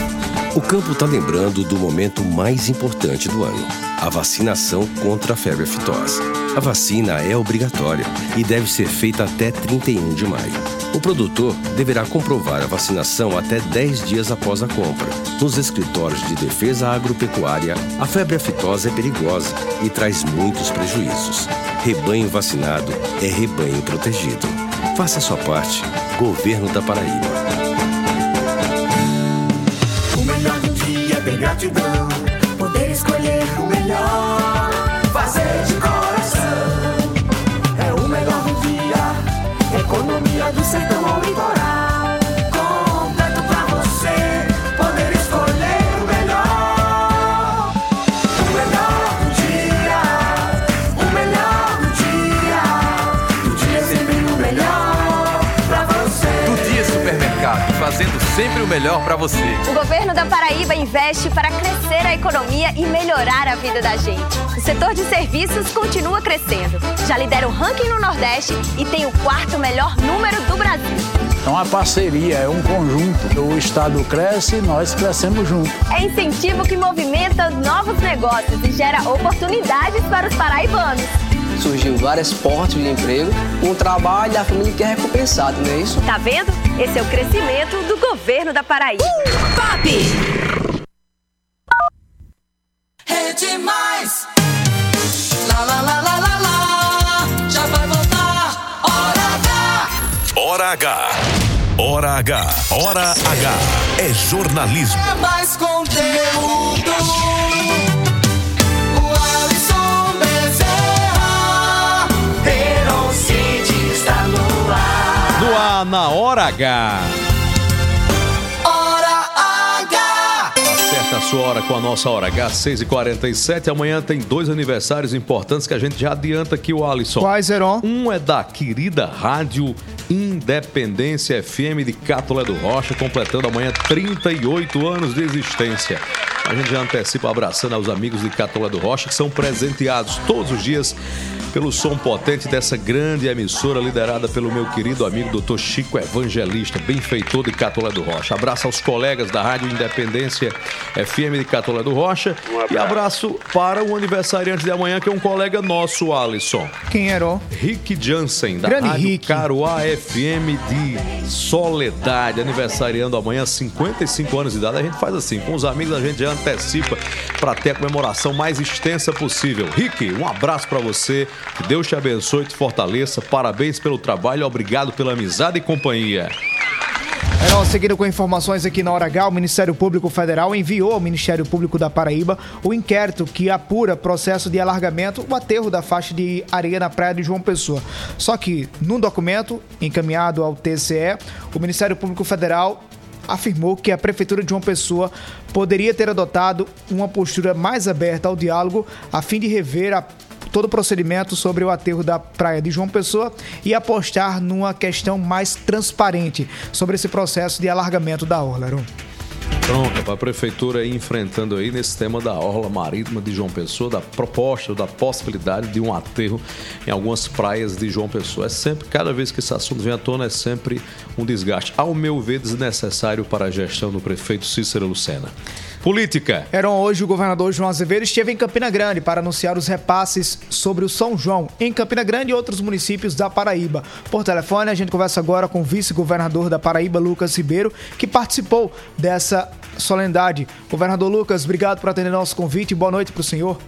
O campo está lembrando do momento mais importante do ano: a vacinação contra a febre aftosa. A vacina é obrigatória e deve ser feita até 31 de maio. O produtor deverá comprovar a vacinação até 10 dias após a compra. Nos escritórios de defesa agropecuária, a febre aftosa é perigosa e traz muitos prejuízos. Rebanho vacinado é rebanho protegido. Faça a sua parte. Governo da Paraíba. O melhor do dia é ter gratidão. Poder escolher o melhor. Fazer de coração. Do sertão ao litoral. Melhor pra você. O governo da Paraíba investe para crescer a economia e melhorar a vida da gente. O setor de serviços continua crescendo. Já lidera o ranking no Nordeste e tem o quarto melhor número do Brasil. É uma parceria, é um conjunto. O Estado cresce e nós crescemos junto. É incentivo que movimenta novos negócios e gera oportunidades para os paraibanos. Surgiu várias portas de emprego, um trabalho da família que é recompensado, não é isso? Tá vendo? Esse é o crescimento do governo da Paraíba. Pop! Rede Mais. Lá, lá, lá, lá, lá, lá. Já vai voltar. Hora H. Hora H. Hora H. Hora H. É jornalismo. É mais conteúdo. Na hora H. Hora H. Acerta a sua hora com a nossa hora H, 6h47. Amanhã tem dois aniversários importantes que a gente já adianta aqui, o Alisson. Quais, Heron? Um é da querida Rádio Independência FM de Catolé do Rocha, completando amanhã 38 anos de existência. A gente já antecipa abraçando aos amigos de Catolé do Rocha, que são presenteados todos os dias pelo som potente dessa grande emissora liderada pelo meu querido amigo Dr. Chico Evangelista, benfeitor de Catolé do Rocha. Abraço aos colegas da Rádio Independência FM de Catolé do Rocha e abraço para o aniversariante de amanhã, que é um colega nosso, Alisson. Quem era? Rick Jansen, da Grande Rádio Rick. Caruá FM de Soledade, aniversariando amanhã 55 anos de idade. A gente faz assim, com os amigos a gente já antecipa para ter a comemoração mais extensa possível. Rick, um abraço para você, que Deus te abençoe te fortaleça. Parabéns pelo trabalho, obrigado pela amizade e companhia. Seguindo com informações aqui na Hora H, o Ministério Público Federal enviou ao Ministério Público da Paraíba o inquérito que apura processo de alargamento, o aterro da faixa de areia na praia de João Pessoa. Só que, num documento encaminhado ao TCE, o Ministério Público Federal afirmou que a Prefeitura de João Pessoa poderia ter adotado uma postura mais aberta ao diálogo a fim de rever a todo o procedimento sobre o aterro da praia de João Pessoa e apostar numa questão mais transparente sobre esse processo de alargamento da orla. Heron. Pronto, a prefeitura ir enfrentando aí nesse tema da orla marítima de João Pessoa, da proposta, da possibilidade de um aterro em algumas praias de João Pessoa. É sempre, cada vez que esse assunto vem à tona, é sempre um desgaste, ao meu ver, desnecessário para a gestão do prefeito Cícero Lucena. Política. Eram hoje o governador João Azevedo esteve em Campina Grande para anunciar os repasses sobre o São João em Campina Grande e outros municípios da Paraíba. Por telefone, a gente conversa agora com o vice-governador da Paraíba, Lucas Ribeiro, que participou dessa solenidade. Governador Lucas, obrigado por atender nosso convite. Boa noite para o senhor.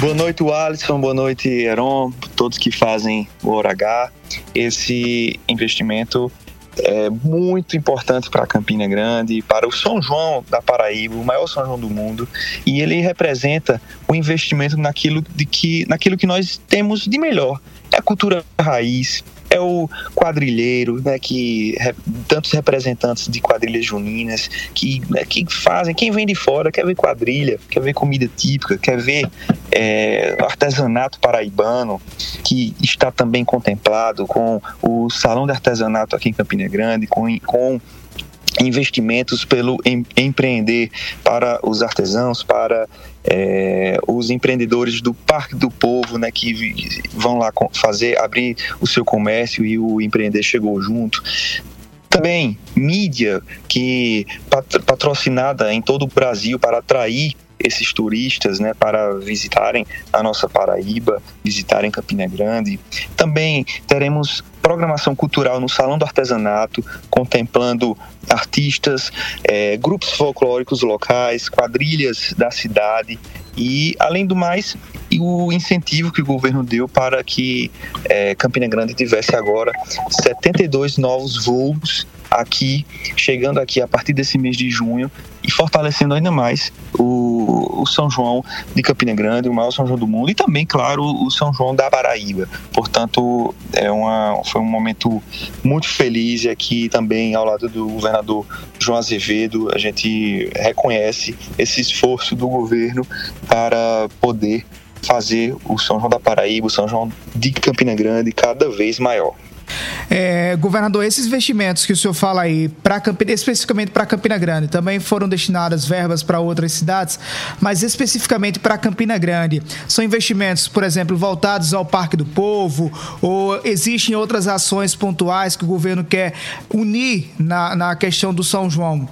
Boa noite, Alisson. Boa noite, Heron. Todos que fazem o Hora H. Esse investimento é muito importante para Campina Grande, para o São João da Paraíba, o maior São João do mundo, e ele representa o investimento naquilo, de que, naquilo que nós temos de melhor. É a cultura raiz, é o quadrilheiro, né, que tantos representantes de quadrilhas juninas que, né, que fazem, quem vem de fora quer ver quadrilha, quer ver comida típica, quer ver é, artesanato paraibano, que está também contemplado com o Salão de Artesanato aqui em Campina Grande, com, com investimentos pelo em, empreender para os artesãos, para é, os empreendedores do Parque do Povo, né, que vão lá fazer, abrir o seu comércio e o empreender chegou junto. Também mídia que patrocinada em todo o Brasil para atrair esses turistas né, para visitarem a nossa Paraíba, visitarem Campina Grande. Também teremos programação cultural no Salão do Artesanato, contemplando artistas, é, grupos folclóricos locais, quadrilhas da cidade e, além do mais, o incentivo que o governo deu para que é, Campina Grande tivesse agora 72 novos voos aqui, chegando aqui a partir desse mês de junho e fortalecendo ainda mais o, o, São João de Campina Grande, o maior São João do mundo, e também, claro, o São João da Paraíba. Portanto, é uma, foi um momento muito feliz e aqui também, ao lado do governador João Azevedo, a gente reconhece esse esforço do governo para poder fazer o São João da Paraíba, o São João de Campina Grande cada vez maior. É, governador, esses investimentos que o senhor fala aí, pra, especificamente para Campina Grande, também foram destinadas verbas para outras cidades, mas especificamente para Campina Grande. São investimentos, por exemplo, voltados ao Parque do Povo, ou existem outras ações pontuais que o governo quer unir na, na questão do São João?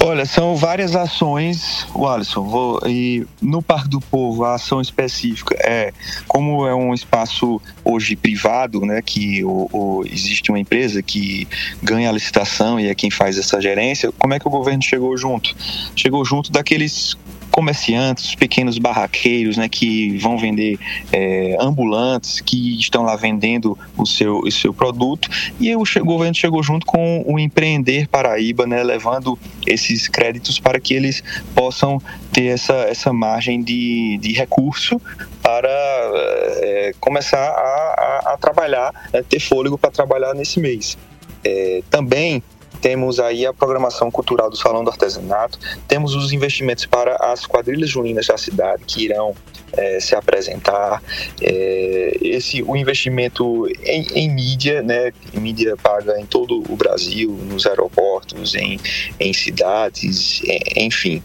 Olha, são várias ações, o Alisson, vou, e no Parque do Povo a ação específica é, como é um espaço hoje privado, né, que o, existe uma empresa que ganha a licitação e é quem faz essa gerência, como é que o governo chegou junto? Chegou junto daqueles comerciantes, pequenos barraqueiros, né, que vão vender é, ambulantes, que estão lá vendendo o seu, o seu produto, e o, o governo chegou junto com o Empreender Paraíba, né, levando esses créditos para que eles possam ter essa, essa margem de, de recurso para é, começar a, a, a trabalhar, né, ter fôlego para trabalhar nesse mês. É, também temos aí a programação cultural do Salão do Artesanato, temos os investimentos para as quadrilhas juninas da cidade que irão é, se apresentar, é, esse o investimento em, em, mídia, né, mídia paga em todo o Brasil, nos aeroportos, em, em cidades, enfim.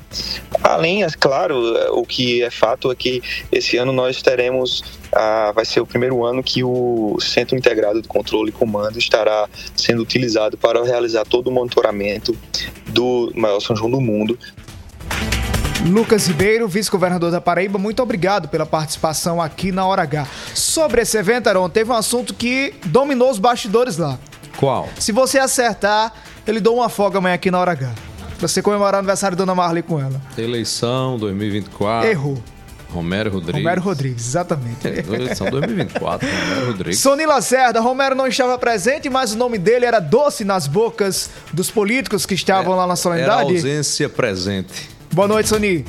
Além, é claro, o que é fato é que esse ano nós teremos ah, vai ser o primeiro ano que o Centro Integrado de Controle e Comando estará sendo utilizado para realizar todo o monitoramento do maior São João do mundo. Lucas Ribeiro, vice-governador da Paraíba, muito obrigado pela participação aqui na Hora H. Sobre esse evento, Aron, teve um assunto que dominou os bastidores lá. Qual? Se você acertar, ele dou uma folga amanhã aqui na Hora H. Pra você comemorar o aniversário da Dona Marley com ela. Eleição 2024. Errou. Romero Rodrigues. Romero Rodrigues, exatamente. É, são 2024, Romero Rodrigues. Sony Lacerda, Romero não estava presente, mas o nome dele era doce nas bocas dos políticos que estavam é, lá na solenidade. Era ausência presente. Boa noite, Sony.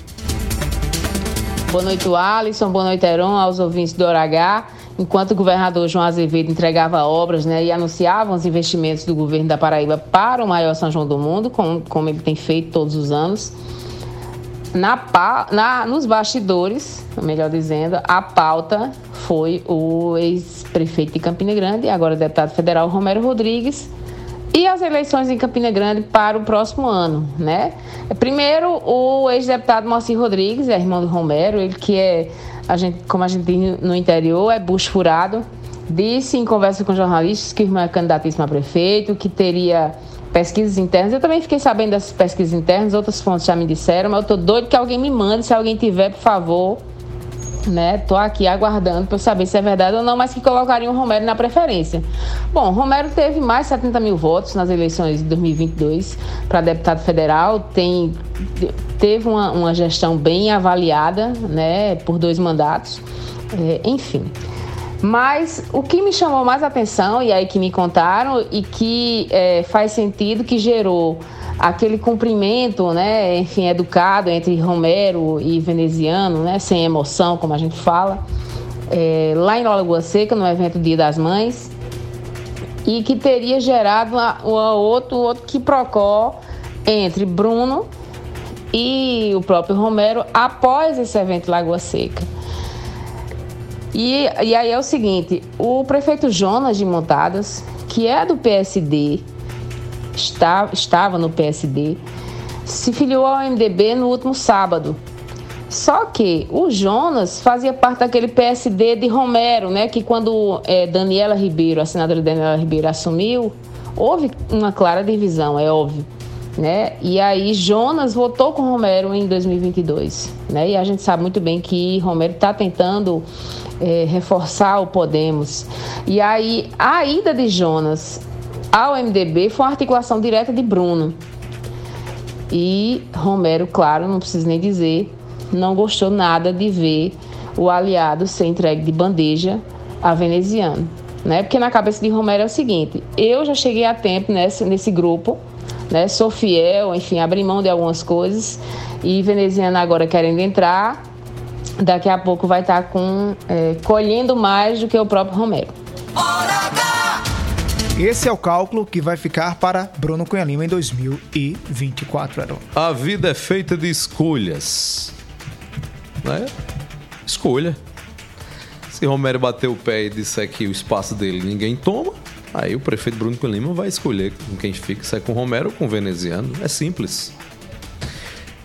Boa noite, Alisson. Boa noite, Heron, aos ouvintes do H. Enquanto o governador João Azevedo entregava obras né, e anunciava os investimentos do governo da Paraíba para o maior São João do mundo, como, como ele tem feito todos os anos, na, na, nos bastidores, melhor dizendo, a pauta foi o ex-prefeito de Campina Grande, agora deputado federal Romero Rodrigues, e as eleições em Campina Grande para o próximo ano, né? Primeiro, o ex-deputado Moacir Rodrigues, é irmão do Romero, ele que é, a gente, como a gente diz no interior, é bucho furado, disse em conversa com jornalistas que o irmão é candidatíssimo a prefeito, que teria pesquisas internas. Eu também fiquei sabendo dessas pesquisas internas, outras fontes já me disseram, mas eu tô doido que alguém me mande, se alguém tiver, por favor. Né? Tô aqui aguardando para saber se é verdade ou não, mas que colocariam o Romero na preferência. Bom, Romero teve mais de 70 mil votos nas eleições de 2022 para deputado federal, tem, teve uma, uma gestão bem avaliada né, por dois mandatos, é, enfim. Mas o que me chamou mais atenção, e aí que me contaram, e que é, faz sentido, que gerou aquele cumprimento, né, enfim, educado entre Romero e Veneziano, né, sem emoção, como a gente fala, é, lá em Lagoa Seca, no evento Dia das Mães, e que teria gerado uma, outro, outro que procó entre Bruno e o próprio Romero após esse evento Lagoa Seca. E, e aí é o seguinte: o prefeito Jonas de Montadas, que é do PSD, está, estava no PSD, se filiou ao MDB no último sábado. Só que o Jonas fazia parte daquele PSD de Romero, né? Que quando é, Daniela Ribeiro, a senadora Daniela Ribeiro, assumiu, houve uma clara divisão, é óbvio. Né? E aí Jonas votou com Romero em 2022, né? E a gente sabe muito bem que Romero está tentando é, reforçar o Podemos. E aí a ida de Jonas ao MDB foi uma articulação direta de Bruno. E Romero, claro, não preciso nem dizer, não gostou nada de ver o aliado ser entregue de bandeja a veneziano. Né? Porque na cabeça de Romero é o seguinte: eu já cheguei a tempo nesse, nesse grupo, né? sou fiel, enfim, abri mão de algumas coisas, e veneziano agora querendo entrar, daqui a pouco vai estar com, é, colhendo mais do que o próprio Romero. Esse é o cálculo que vai ficar para Bruno Cunha Lima em 2024, Aaron. A vida é feita de escolhas. Né? Escolha. Se Romero bater o pé e disser que o espaço dele ninguém toma, aí o prefeito Bruno Cunha Lima vai escolher com quem fica, se é com Romero ou com Veneziano. É simples.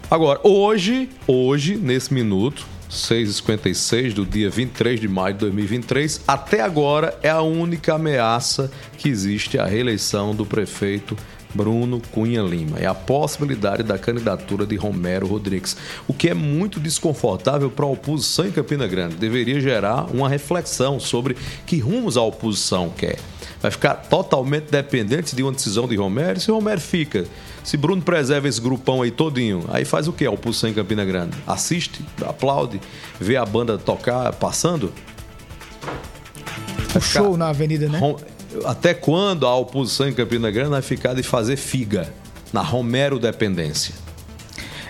Agora, hoje, hoje, nesse minuto, 6h56 do dia 23 de maio de 2023, até agora é a única ameaça que existe à reeleição do prefeito Bruno Cunha Lima. É a possibilidade da candidatura de Romero Rodrigues, o que é muito desconfortável para a oposição em Campina Grande. Deveria gerar uma reflexão sobre que rumos a oposição quer. Vai ficar totalmente dependente de uma decisão de Romero. Se Romero fica, se Bruno preserva esse grupão aí todinho, aí faz o que a oposição em Campina Grande? Assiste, aplaude, vê a banda tocar passando? O show na avenida, né? Até quando a oposição em Campina Grande vai ficar de fazer figa na Romero dependência?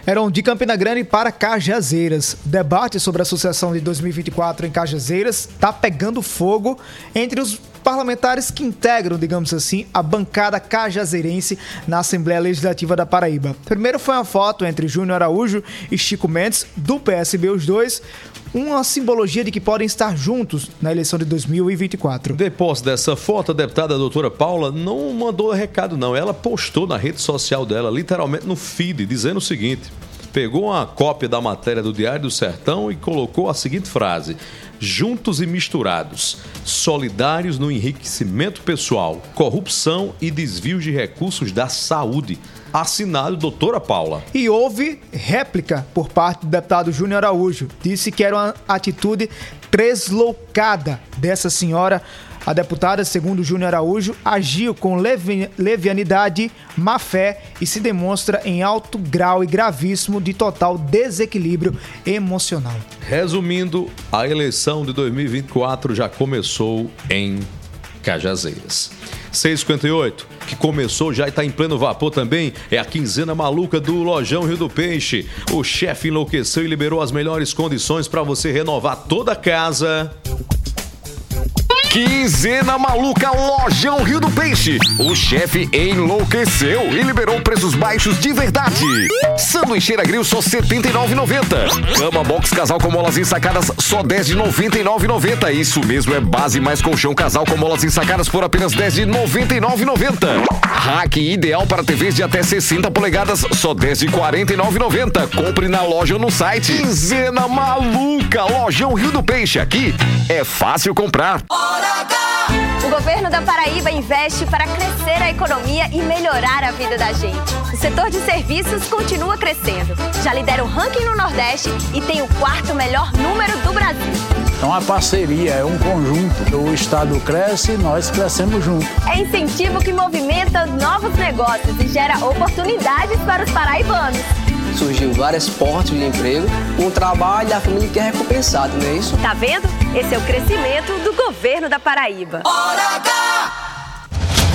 Eram de Campina Grande para Cajazeiras. O debate sobre a sucessão de 2024 em Cajazeiras está pegando fogo entre os parlamentares que integram, digamos assim, a bancada cajazeirense na Assembleia Legislativa da Paraíba. Primeiro foi uma foto entre Júnior Araújo e Chico Mendes, do PSB, os dois uma simbologia de que podem estar juntos na eleição de 2024. Depois dessa foto, a deputada doutora Paula não mandou recado, não. Ela postou na rede social dela, literalmente no feed, dizendo o seguinte: pegou uma cópia da matéria do Diário do Sertão e colocou a seguinte frase: Juntos e misturados, solidários no enriquecimento pessoal, corrupção e desvio de recursos da saúde. Assinado doutora Paula. E houve réplica por parte do deputado Júnior Araújo. Disse que era uma atitude tresloucada dessa senhora a deputada, segundo Júnior Araújo, agiu com levi levianidade, má fé e se demonstra em alto grau e gravíssimo de total desequilíbrio emocional. Resumindo, a eleição de 2024 já começou em Cajazeiras. 658, que começou já está em pleno vapor também, é a quinzena maluca do Lojão Rio do Peixe. O chefe enlouqueceu e liberou as melhores condições para você renovar toda a casa. Quinzena maluca Lojão Rio do Peixe. O chefe enlouqueceu e liberou preços baixos de verdade. Sanduicheira grill só R$ 79,90. Cama box casal com molas ensacadas só R$ 10 de 99,90. Isso mesmo, é base mais colchão casal com molas ensacadas por apenas R$ 10 de 99,90. Rack ideal para TVs de até 60 polegadas só R$ 10 de 49,90. Compre na loja ou no site. Quinzena maluca Lojão Rio do Peixe. Aqui é fácil comprar. Hora O governo da Paraíba investe para crescer a economia e melhorar a vida da gente. O setor de serviços continua crescendo. Já lidera o ranking no Nordeste e tem o quarto melhor número do Brasil. É uma parceria, é um conjunto. O Estado cresce e nós crescemos junto. É incentivo que movimenta novos negócios e gera oportunidades para os paraibanos. Surgiu várias portas de emprego, um trabalho da família que é recompensado, não é isso? Tá vendo? Esse é o crescimento do governo da Paraíba.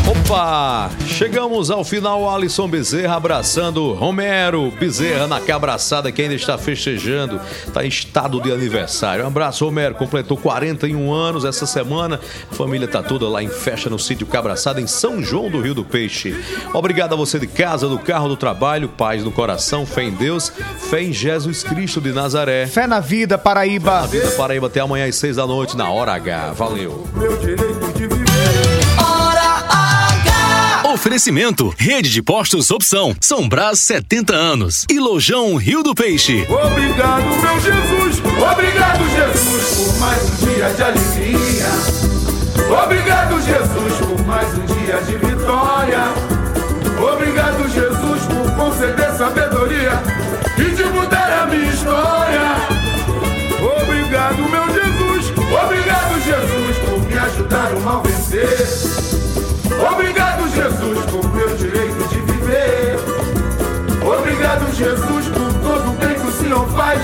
Opa! Chegamos ao final, Alisson Bezerra abraçando Romero Bezerra na que abraçada que ainda está festejando, está em estado de aniversário. Um abraço, Romero, completou 41 anos essa semana. A família está toda lá em festa no sítio Cabraçada, em São João do Rio do Peixe. Obrigado a você de casa, do carro, do trabalho, paz no coração, fé em Deus, fé em Jesus Cristo de Nazaré. Fé na vida, Paraíba. Na vida, Paraíba, até amanhã às 6 da noite, na Hora H. Valeu. Oferecimento: Rede de Postos Opção, São Brás 70 anos e Lojão Rio do Peixe. Obrigado, meu Jesus. Obrigado, Jesus, por mais um dia de alegria. Obrigado, Jesus, por mais um dia de vitória. Obrigado, Jesus, por conceder sabedoria e de mudar a minha história. Obrigado, meu Jesus. Obrigado, Jesus, por me ajudar o mal vencer. Obrigado, Jesus, por meu direito de viver. Obrigado, Jesus, por todo o bem que o Senhor faz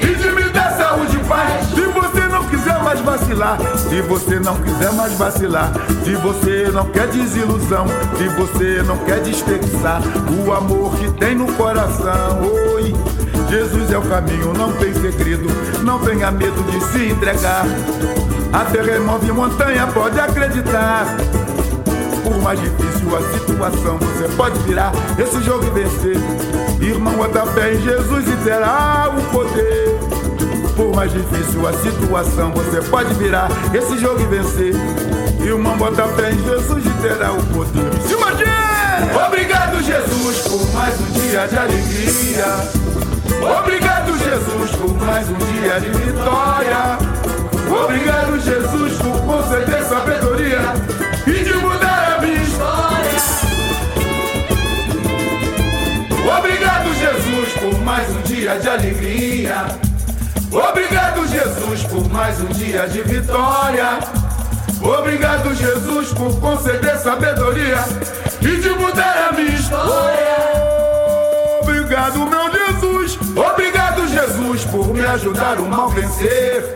e de me dar saúde e paz. Se você não quiser mais vacilar, se você não quiser mais vacilar, se você não quer desilusão, se você não quer desperdiçar o amor que tem no coração, oi. Jesus é o caminho, não tem segredo, não tenha medo de se entregar. Até remove montanha, pode acreditar. Por mais difícil a situação, você pode virar esse jogo e vencer. Irmão, bota fé em Jesus e terá o poder. Por mais difícil a situação, você pode virar esse jogo e vencer. Irmão, bota fé em Jesus e terá o poder. Se imagina! Obrigado, Jesus, por mais um dia de alegria. Obrigado, Jesus, por mais um dia de vitória. Obrigado, Jesus, por conceder sabedoria e de mudar Obrigado, Jesus, por mais um dia de alegria. Obrigado, Jesus, por mais um dia de vitória. Obrigado, Jesus, por conceder sabedoria e de mudar a minha história. Obrigado, meu Jesus. Obrigado, Jesus, por me ajudar o mal vencer.